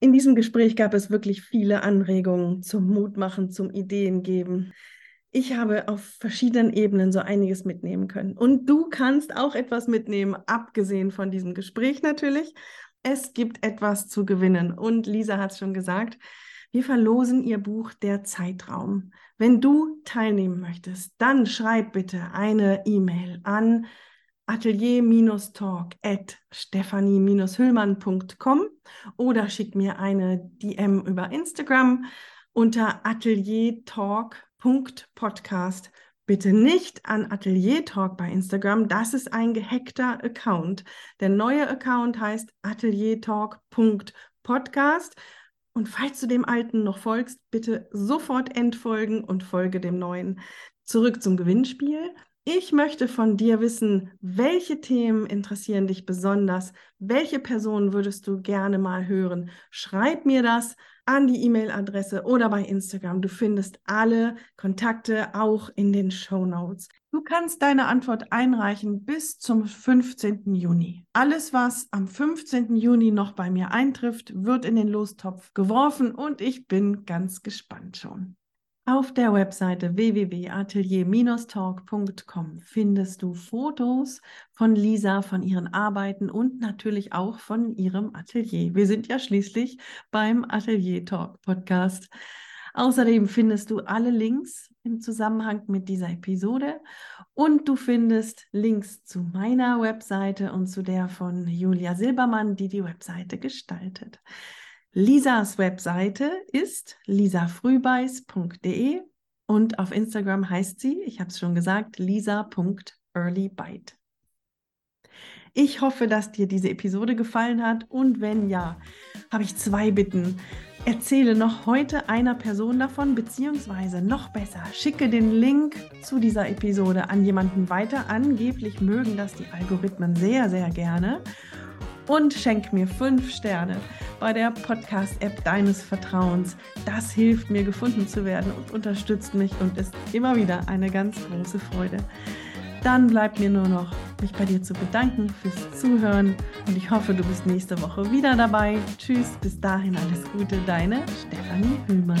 In diesem Gespräch gab es wirklich viele Anregungen zum Mutmachen, zum Ideengeben. Ich habe auf verschiedenen Ebenen so einiges mitnehmen können. Und du kannst auch etwas mitnehmen, abgesehen von diesem Gespräch natürlich. Es gibt etwas zu gewinnen. Und Lisa hat es schon gesagt, wir verlosen ihr Buch Der Zeitraum. Wenn du teilnehmen möchtest, dann schreib bitte eine E-Mail an atelier-talk at stephanie-hüllmann.com oder schick mir eine DM über Instagram unter ateliertalk.podcast. Bitte nicht an Atelier Talk bei Instagram, das ist ein gehackter Account. Der neue Account heißt ateliertalk.podcast. Und falls du dem alten noch folgst, bitte sofort entfolgen und folge dem neuen. Zurück zum Gewinnspiel. Ich möchte von dir wissen, welche Themen interessieren dich besonders? Welche Personen würdest du gerne mal hören? Schreib mir das an die E-Mail-Adresse oder bei Instagram. Du findest alle Kontakte auch in den Show Notes. Du kannst deine Antwort einreichen bis zum 15. Juni. Alles, was am 15. Juni noch bei mir eintrifft, wird in den Lostopf geworfen und ich bin ganz gespannt schon. Auf der Webseite www.atelier-talk.com findest du Fotos von Lisa, von ihren Arbeiten und natürlich auch von ihrem Atelier. Wir sind ja schließlich beim Atelier Talk Podcast. Außerdem findest du alle Links im Zusammenhang mit dieser Episode und du findest Links zu meiner Webseite und zu der von Julia Silbermann, die die Webseite gestaltet. Lisas Webseite ist lisafrühbeiß.de und auf Instagram heißt sie, ich habe es schon gesagt, lisa.earlybite. Ich hoffe, dass dir diese Episode gefallen hat und wenn ja, habe ich zwei Bitten. Erzähle noch heute einer Person davon, beziehungsweise noch besser, schicke den Link zu dieser Episode an jemanden weiter. Angeblich mögen das die Algorithmen sehr, sehr gerne und schenk mir fünf Sterne bei der Podcast-App deines Vertrauens. Das hilft mir, gefunden zu werden und unterstützt mich und ist immer wieder eine ganz große Freude. Dann bleibt mir nur noch, mich bei dir zu bedanken fürs Zuhören und ich hoffe, du bist nächste Woche wieder dabei. Tschüss, bis dahin alles Gute, deine Stefanie Hüllmann.